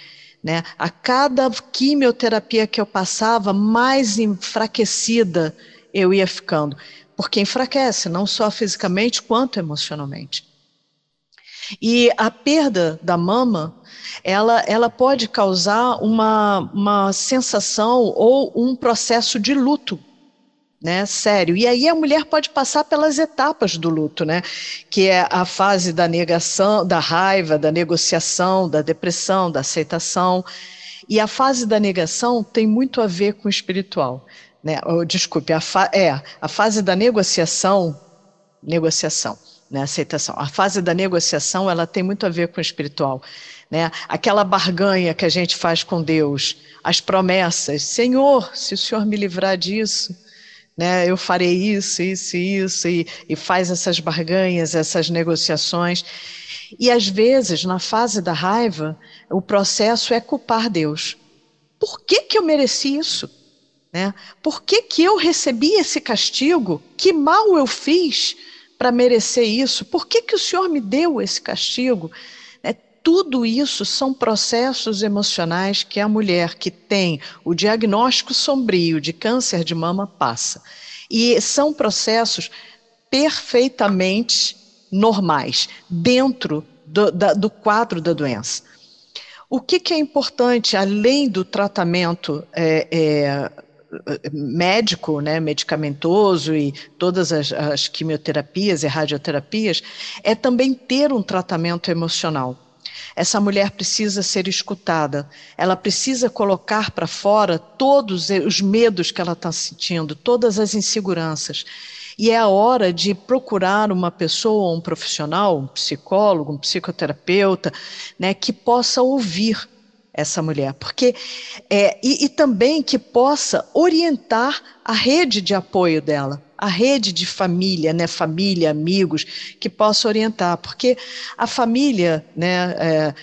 Né? A cada quimioterapia que eu passava, mais enfraquecida eu ia ficando, porque enfraquece, não só fisicamente, quanto emocionalmente. E a perda da mama, ela, ela pode causar uma, uma sensação ou um processo de luto né? Sério. E aí a mulher pode passar pelas etapas do luto, né? Que é a fase da negação, da raiva, da negociação, da depressão, da aceitação. E a fase da negação tem muito a ver com o espiritual, né? Desculpe, a é a fase da negociação, negociação, né? Aceitação. A fase da negociação ela tem muito a ver com o espiritual. Né? Aquela barganha que a gente faz com Deus, as promessas, Senhor, se o Senhor me livrar disso, né? Eu farei isso, isso, isso, e, e faz essas barganhas, essas negociações. E às vezes, na fase da raiva, o processo é culpar Deus. Por que, que eu mereci isso? Né? Por que, que eu recebi esse castigo? Que mal eu fiz para merecer isso? Por que, que o Senhor me deu esse castigo? Tudo isso são processos emocionais que a mulher que tem o diagnóstico sombrio de câncer de mama passa. E são processos perfeitamente normais, dentro do, da, do quadro da doença. O que, que, é importante, além do tratamento é, é, médico, né, medicamentoso e todas as, as quimioterapias e radioterapias, é também ter um tratamento emocional. Essa mulher precisa ser escutada, ela precisa colocar para fora todos os medos que ela está sentindo, todas as inseguranças. E é a hora de procurar uma pessoa, um profissional, um psicólogo, um psicoterapeuta, né, que possa ouvir essa mulher, porque é, e, e também que possa orientar a rede de apoio dela a rede de família, né, família, amigos, que possa orientar, porque a família, né, é,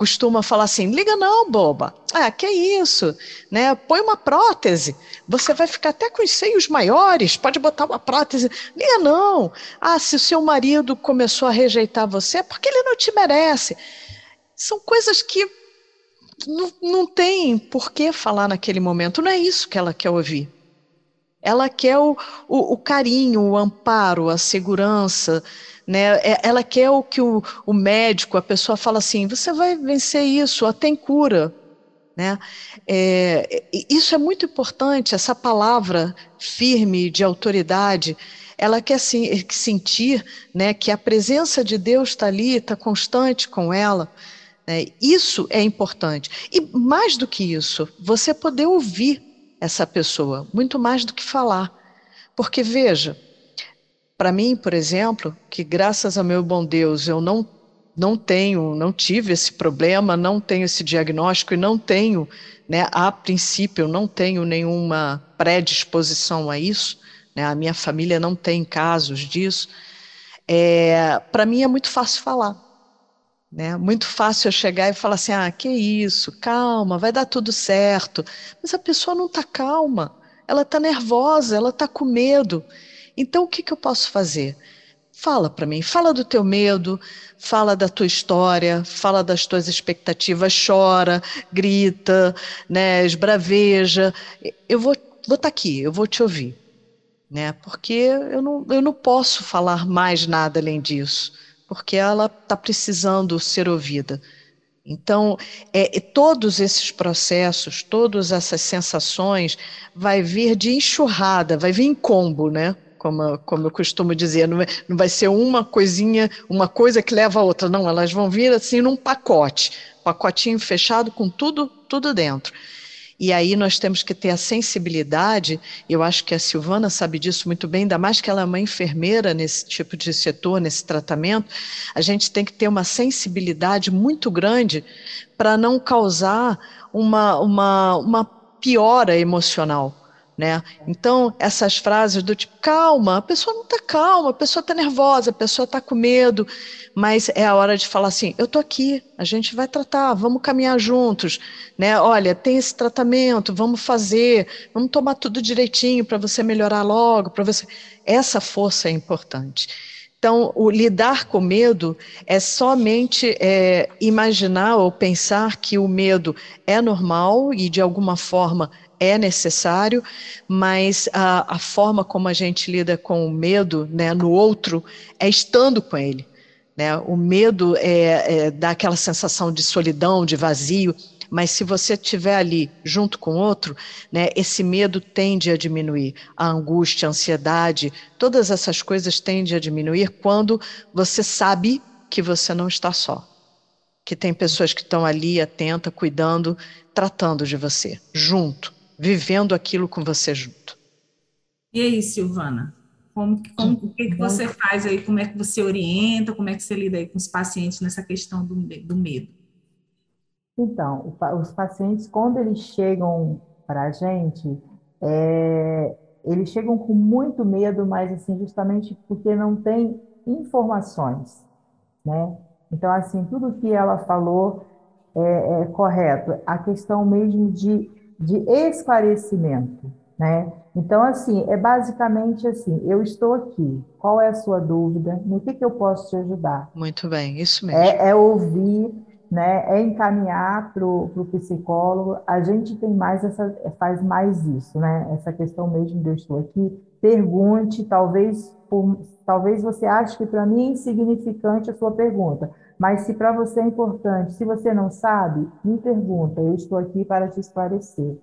costuma falar assim, liga não, boba, ah, que isso, né, põe uma prótese, você vai ficar até com os seios maiores, pode botar uma prótese, liga não, ah, se o seu marido começou a rejeitar você, é porque ele não te merece, são coisas que não, não tem por que falar naquele momento, não é isso que ela quer ouvir, ela quer o, o, o, carinho, o amparo, a segurança, né? É, ela quer o que o, o médico, a pessoa fala assim: você vai vencer isso, ó, tem cura. Né? É, isso é muito importante, essa palavra firme de autoridade, ela quer sim, sentir né, que a presença de Deus está ali, está constante com ela. Né? Isso é importante. E mais do que isso, você poder ouvir essa pessoa, muito mais do que falar. Porque, veja, para mim, por exemplo, que graças ao meu bom Deus eu não não tenho, não tive esse problema, não tenho esse diagnóstico e não tenho, né, a princípio, não tenho nenhuma predisposição a isso, né, a minha família não tem casos disso. É, Para mim é muito fácil falar. Né? Muito fácil eu chegar e falar assim: ah, que isso, calma, vai dar tudo certo. Mas a pessoa não está calma, ela está nervosa, ela está com medo. Então o que, que eu posso fazer? Fala para mim, fala do teu medo, fala da tua história, fala das tuas expectativas, chora, grita, né, esbraveja. Eu vou estar vou tá aqui, eu vou te ouvir, né? Porque eu não, eu não posso falar mais nada além disso, porque ela está precisando ser ouvida. Então, é, todos esses processos, todas essas sensações, vai vir de enxurrada, vai vir em combo, né? como, como eu costumo dizer, não não vai ser uma coisinha, uma coisa que leva a outra, não, elas vão vir assim num pacote, pacotinho fechado com tudo, tudo dentro. E aí nós temos que ter a sensibilidade, eu acho que a Silvana sabe disso muito bem, ainda mais que ela é uma enfermeira nesse tipo de setor, nesse tratamento, a gente tem que ter uma sensibilidade muito grande para não causar uma, uma, uma piora emocional. Né? Então, essas frases do tipo, calma, a pessoa não está calma, a pessoa está nervosa, a pessoa está com medo, mas é a hora de falar assim: eu estou aqui, a gente vai tratar, vamos caminhar juntos. Né? Olha, tem esse tratamento, vamos fazer, vamos tomar tudo direitinho para você melhorar logo, para você. Essa força é importante. Então, o lidar com medo é somente é, imaginar ou pensar que o medo é normal e, de alguma forma, é necessário, mas a, a, forma como a gente lida com o medo né, no outro é estando com ele. Né? O medo é, é, dá aquela sensação de solidão, de vazio, mas se você estiver ali junto com outro, né, esse medo tende a diminuir. A angústia, a ansiedade, todas essas coisas tendem a diminuir quando você sabe que você não está só. Que tem pessoas que estão ali, atenta, cuidando, tratando de você, junto vivendo aquilo com você junto. E aí, Silvana? Como, como, o que, que você faz aí? Como é que você orienta? Como é que você lida aí com os pacientes nessa questão do, do medo? Então, os pacientes, quando eles chegam para a gente, é, eles chegam com muito medo, mas assim, justamente porque não tem informações, né? Então, assim, tudo que ela falou é, é correto. A questão mesmo de de esclarecimento, né? Então, assim, é basicamente assim: eu estou aqui, qual é a sua dúvida? No que, que eu posso te ajudar? Muito bem, isso mesmo. É, é ouvir, né? É encaminhar para o psicólogo. A gente tem mais essa, faz mais isso, né? Essa questão mesmo de eu estou aqui. Pergunte, talvez, por, talvez você ache que para mim é insignificante a sua pergunta, mas se para você é importante, se você não sabe, me pergunta, eu estou aqui para te esclarecer.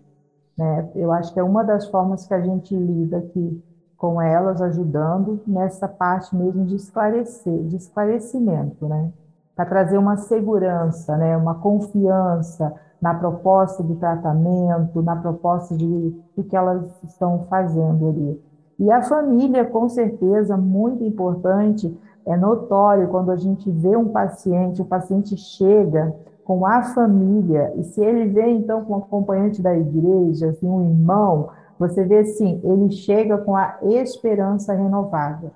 Né? Eu acho que é uma das formas que a gente lida aqui com elas, ajudando nessa parte mesmo de esclarecer, de esclarecimento, né? Para trazer uma segurança, né? uma confiança na proposta de tratamento, na proposta de o que elas estão fazendo ali. E a família, com certeza, muito importante, é notório quando a gente vê um paciente, o paciente chega com a família, e se ele vem então com um acompanhante da igreja, assim, um irmão, você vê assim, ele chega com a esperança renovada.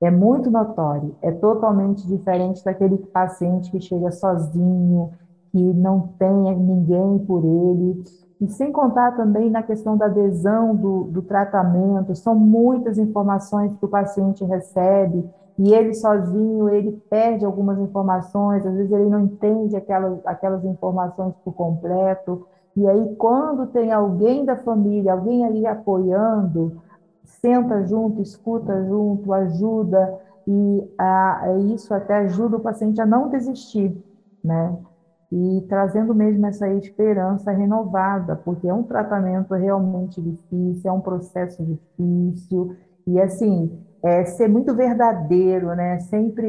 É muito notório, é totalmente diferente daquele paciente que chega sozinho, que não tem ninguém por ele. E sem contar também na questão da adesão do, do tratamento, são muitas informações que o paciente recebe, e ele sozinho, ele perde algumas informações, às vezes ele não entende aquelas, aquelas informações por completo, e aí quando tem alguém da família, alguém ali apoiando, senta junto, escuta junto, ajuda, e a, isso até ajuda o paciente a não desistir, né? e trazendo mesmo essa esperança renovada, porque é um tratamento realmente difícil, é um processo difícil, e assim, é ser muito verdadeiro, né? Sempre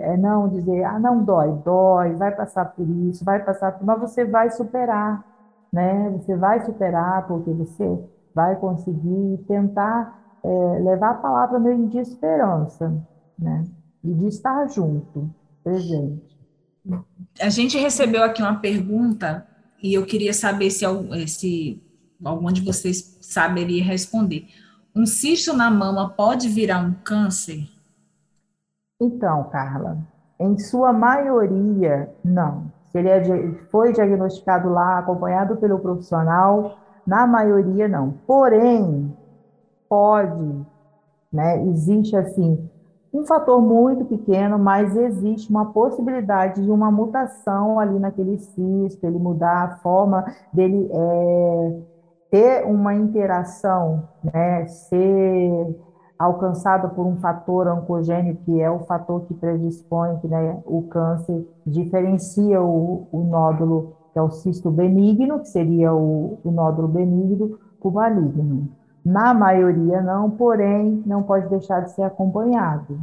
é não dizer, ah, não dói, dói, vai passar por isso, vai passar por... Mas você vai superar, né? Você vai superar, porque você vai conseguir tentar é, levar a palavra mesmo de esperança, né? E de estar junto, presente. A gente recebeu aqui uma pergunta e eu queria saber se, se algum de vocês saberia responder. Um cisto na mama pode virar um câncer? Então, Carla, em sua maioria, não. Se ele é, foi diagnosticado lá, acompanhado pelo profissional, na maioria não. Porém, pode, né? Existe assim um fator muito pequeno, mas existe uma possibilidade de uma mutação ali naquele cisto, ele mudar a forma dele é, ter uma interação, né, ser alcançado por um fator oncogênico, que é o fator que predispõe que né, o câncer, diferencia o, o, nódulo, que é o cisto benigno, que seria o, o nódulo benigno, o maligno. Na maioria não, porém, não pode deixar de ser acompanhado.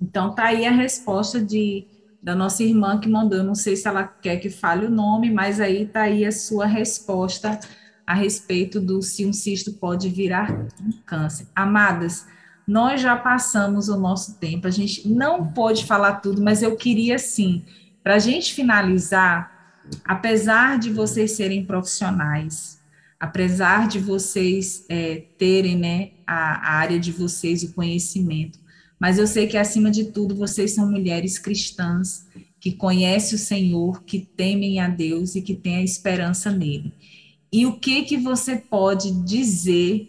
Então, tá aí a resposta de, da nossa irmã que mandou. Eu não sei se ela quer que fale o nome, mas aí tá aí a sua resposta a respeito do se um cisto pode virar um câncer. Amadas, nós já passamos o nosso tempo, a gente não pôde falar tudo, mas eu queria sim, para a gente finalizar, apesar de vocês serem profissionais, apesar de vocês é, terem né, a, a área de vocês, o conhecimento, mas eu sei que acima de tudo vocês são mulheres cristãs que conhecem o Senhor, que temem a Deus e que têm a esperança nele. E o que que você pode dizer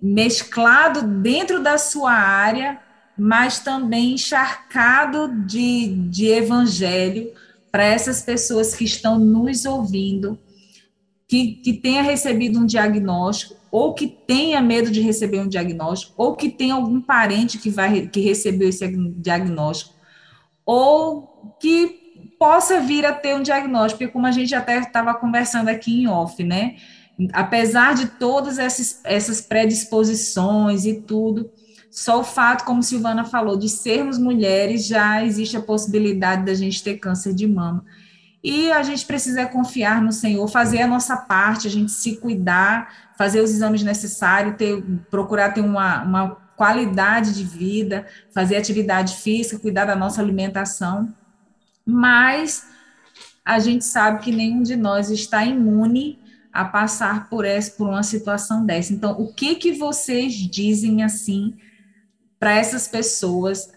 mesclado dentro da sua área, mas também encharcado de, de evangelho para essas pessoas que estão nos ouvindo que, que tenha recebido um diagnóstico, ou que tenha medo de receber um diagnóstico, ou que tenha algum parente que, vai, que recebeu esse diagnóstico, ou que possa vir a ter um diagnóstico, porque como a gente até estava conversando aqui em off, né? Apesar de todas essas, essas predisposições e tudo, só o fato, como Silvana falou, de sermos mulheres, já existe a possibilidade da gente ter câncer de mama. E a gente precisa confiar no Senhor, fazer a nossa parte, a gente se cuidar, fazer os exames necessários, ter, procurar ter uma, uma qualidade de vida, fazer atividade física, cuidar da nossa alimentação. Mas a gente sabe que nenhum de nós está imune a passar por essa, por uma situação dessa. Então, o que que vocês dizem assim para essas pessoas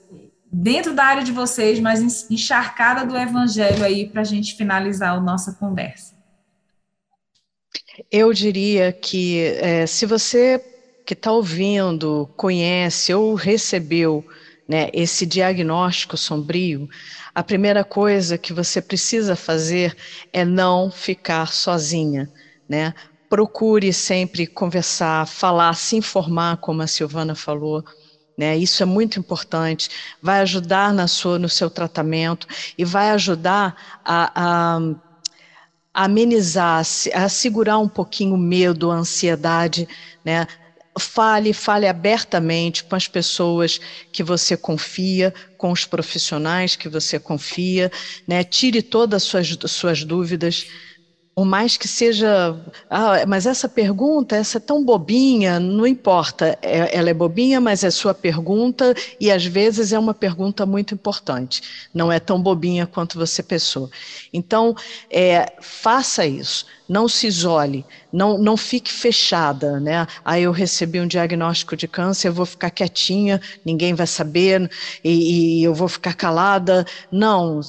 dentro da área de vocês, mas encharcada do evangelho aí para a gente finalizar a nossa conversa? Eu diria que é, se você que está ouvindo conhece ou recebeu né, esse diagnóstico sombrio, a primeira coisa que você precisa fazer é não ficar sozinha, né? Procure sempre conversar, falar, se informar, como a Silvana falou, né? Isso é muito importante, vai ajudar na sua, no seu tratamento e vai ajudar a, a, amenizar, a segurar um pouquinho o medo, a ansiedade, né? Fale, fale abertamente com as pessoas que você confia, com os profissionais que você confia, né? Tire todas as suas, suas dúvidas por mais que seja, ah, mas essa pergunta, essa é tão bobinha, não importa, é, ela é bobinha, mas é sua pergunta e às vezes é uma pergunta muito importante, não é tão bobinha quanto você pensou. Então, é, faça isso, não se isole, não, não fique fechada, né? Ah, eu recebi um diagnóstico de câncer, eu vou ficar quietinha, ninguém vai saber e, e eu vou ficar calada. Não,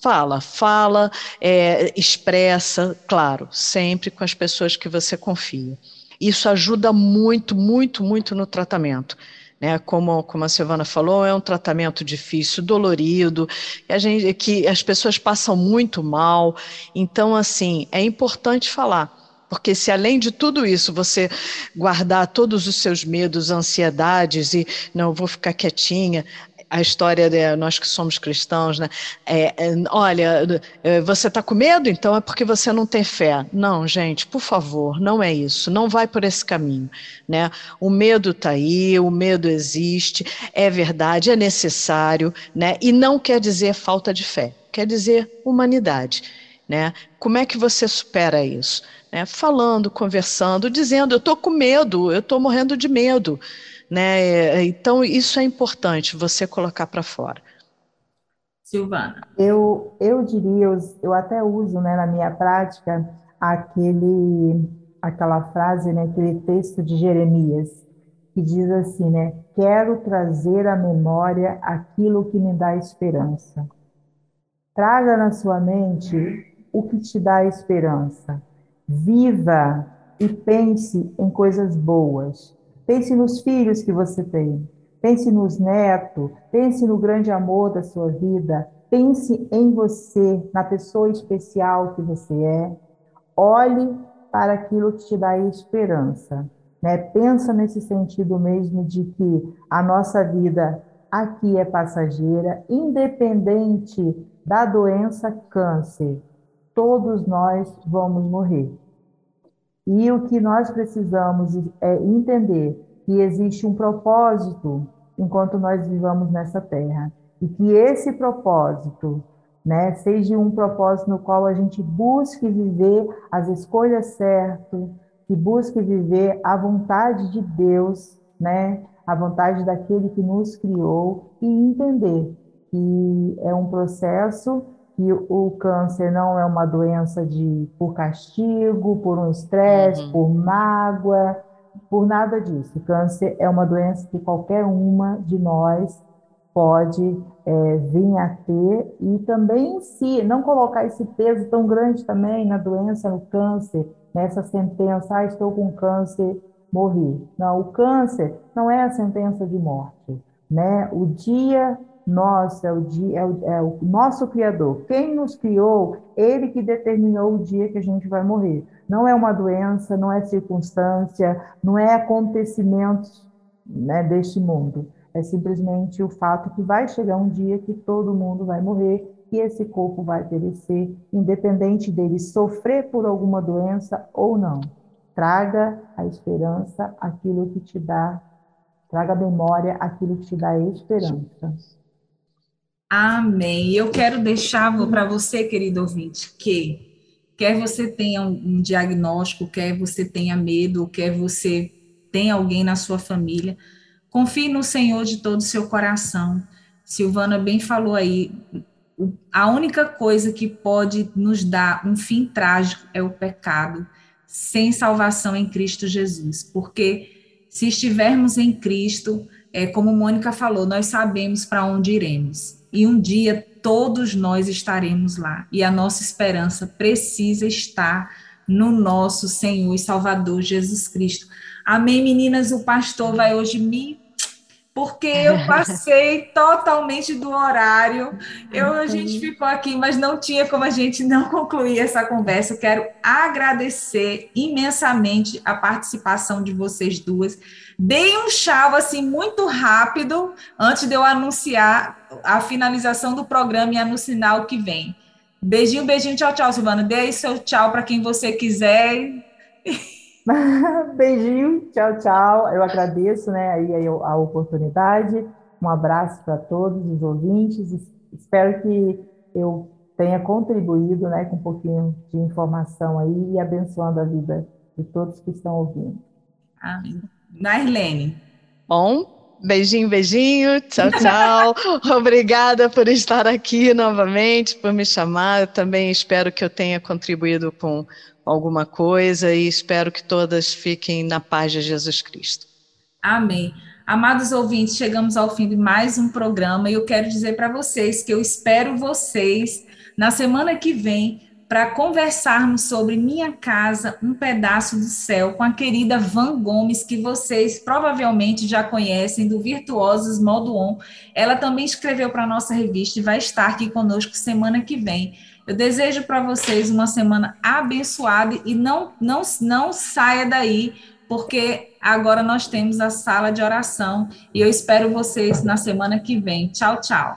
Fala, fala, é, expressa, claro, sempre com as pessoas que você confia. Isso ajuda muito, muito, muito no tratamento. Né, como, como a Silvana falou, é um tratamento difícil, dolorido, gente, que as pessoas passam muito mal. Então, assim, é importante falar, porque se além de tudo isso você guardar todos os seus medos, ansiedades e não vou ficar quietinha, a história de nós que somos cristãos, né? É, é, olha, é, você está com medo, então é porque você não tem fé. Não, gente, por favor, não é isso. Não vai por esse caminho, né? O medo está aí, o medo existe, é verdade, é necessário, né? E não quer dizer falta de fé, quer dizer humanidade, né? Como é que você supera isso? Né? Falando, conversando, dizendo, eu estou com medo, eu estou morrendo de medo. Né? Então, isso é importante, você colocar para fora. Silvana. Eu, eu diria, eu, eu até uso né, na minha prática aquele, aquela frase, né, aquele texto de Jeremias, que diz assim, né? Quero trazer à memória aquilo que me dá esperança. Traga na sua mente o que te dá esperança. Viva e pense em coisas boas. Pense nos filhos que você tem. Pense nos netos. Pense no grande amor da sua vida. Pense em você, na pessoa especial que você é. Olhe para aquilo que te dá esperança. Né? Pensa nesse sentido mesmo de que a nossa vida aqui é passageira, independente da doença câncer. Todos nós vamos morrer. E o que nós precisamos é entender que existe um propósito enquanto nós vivamos nessa terra. E que esse propósito né, seja um propósito no qual a gente busque viver as escolhas certas, que busque viver a vontade de Deus, né, a vontade daquele que nos criou e entender que é um processo que o câncer não é uma doença de por castigo, por um estresse, uhum. por mágoa, por nada disso. O câncer é uma doença que qualquer uma de nós pode é, vir a ter e também em si, não colocar esse peso tão grande também na doença, no câncer, nessa sentença, ah, estou com câncer, morri. Não, o câncer não é a sentença de morte, né? O dia nosso, é o, dia, é o, é o nosso Criador. Quem nos criou, ele que determinou o dia que a gente vai morrer. Não é uma doença, não é circunstância, não é acontecimento né, deste mundo. É simplesmente o fato que vai chegar um dia que todo mundo vai morrer e esse corpo vai perecer, independente dele sofrer por alguma doença ou não. Traga a esperança, aquilo que te dá, traga a memória, aquilo que te dá esperança. Amém. Eu quero deixar para você, querido ouvinte, que quer você tenha um, diagnóstico, quer você tenha medo, quer você tenha alguém na sua família, confie no Senhor de todo o seu coração. Silvana bem falou aí, a única coisa que pode nos dar um fim trágico é o pecado, sem salvação em Cristo Jesus, porque se estivermos em Cristo, é, como Mônica falou, nós sabemos para onde iremos e um dia todos nós estaremos lá. E a nossa esperança precisa estar no nosso Senhor e Salvador Jesus Cristo. Amém, meninas? O pastor vai hoje me porque eu passei totalmente do horário. Eu, a gente ficou aqui, mas não tinha como a gente não concluir essa conversa. Eu quero agradecer imensamente a participação de vocês duas. Dei um chave assim muito rápido antes de eu anunciar a finalização do programa e anunciar o que vem. Beijinho, beijinho, tchau, tchau, Silvana. Dê seu tchau para quem você quiser. Beijinho, tchau, tchau. Eu agradeço né, aí a oportunidade. Um abraço para todos os ouvintes. Espero que eu tenha contribuído né, com um pouquinho de informação aí e abençoando a vida de todos que estão ouvindo. Amém. Nairlene. Bom, beijinho, beijinho. Tchau, tchau. Obrigada por estar aqui novamente, por me chamar. Eu também espero que eu tenha contribuído com alguma coisa e espero que todas fiquem na paz de Jesus Cristo. Amém. Amados ouvintes, chegamos ao fim de mais um programa e eu quero dizer para vocês que eu espero vocês na semana que vem para conversarmos sobre Minha Casa, um pedaço do céu, com a querida Van Gomes, que vocês provavelmente já conhecem, do Virtuosos Modo On. Ela também escreveu para a nossa revista e vai estar aqui conosco semana que vem. Eu desejo para vocês uma semana abençoada e não, não, não saia daí, porque agora nós temos a sala de oração e eu espero vocês na semana que vem. Tchau, tchau.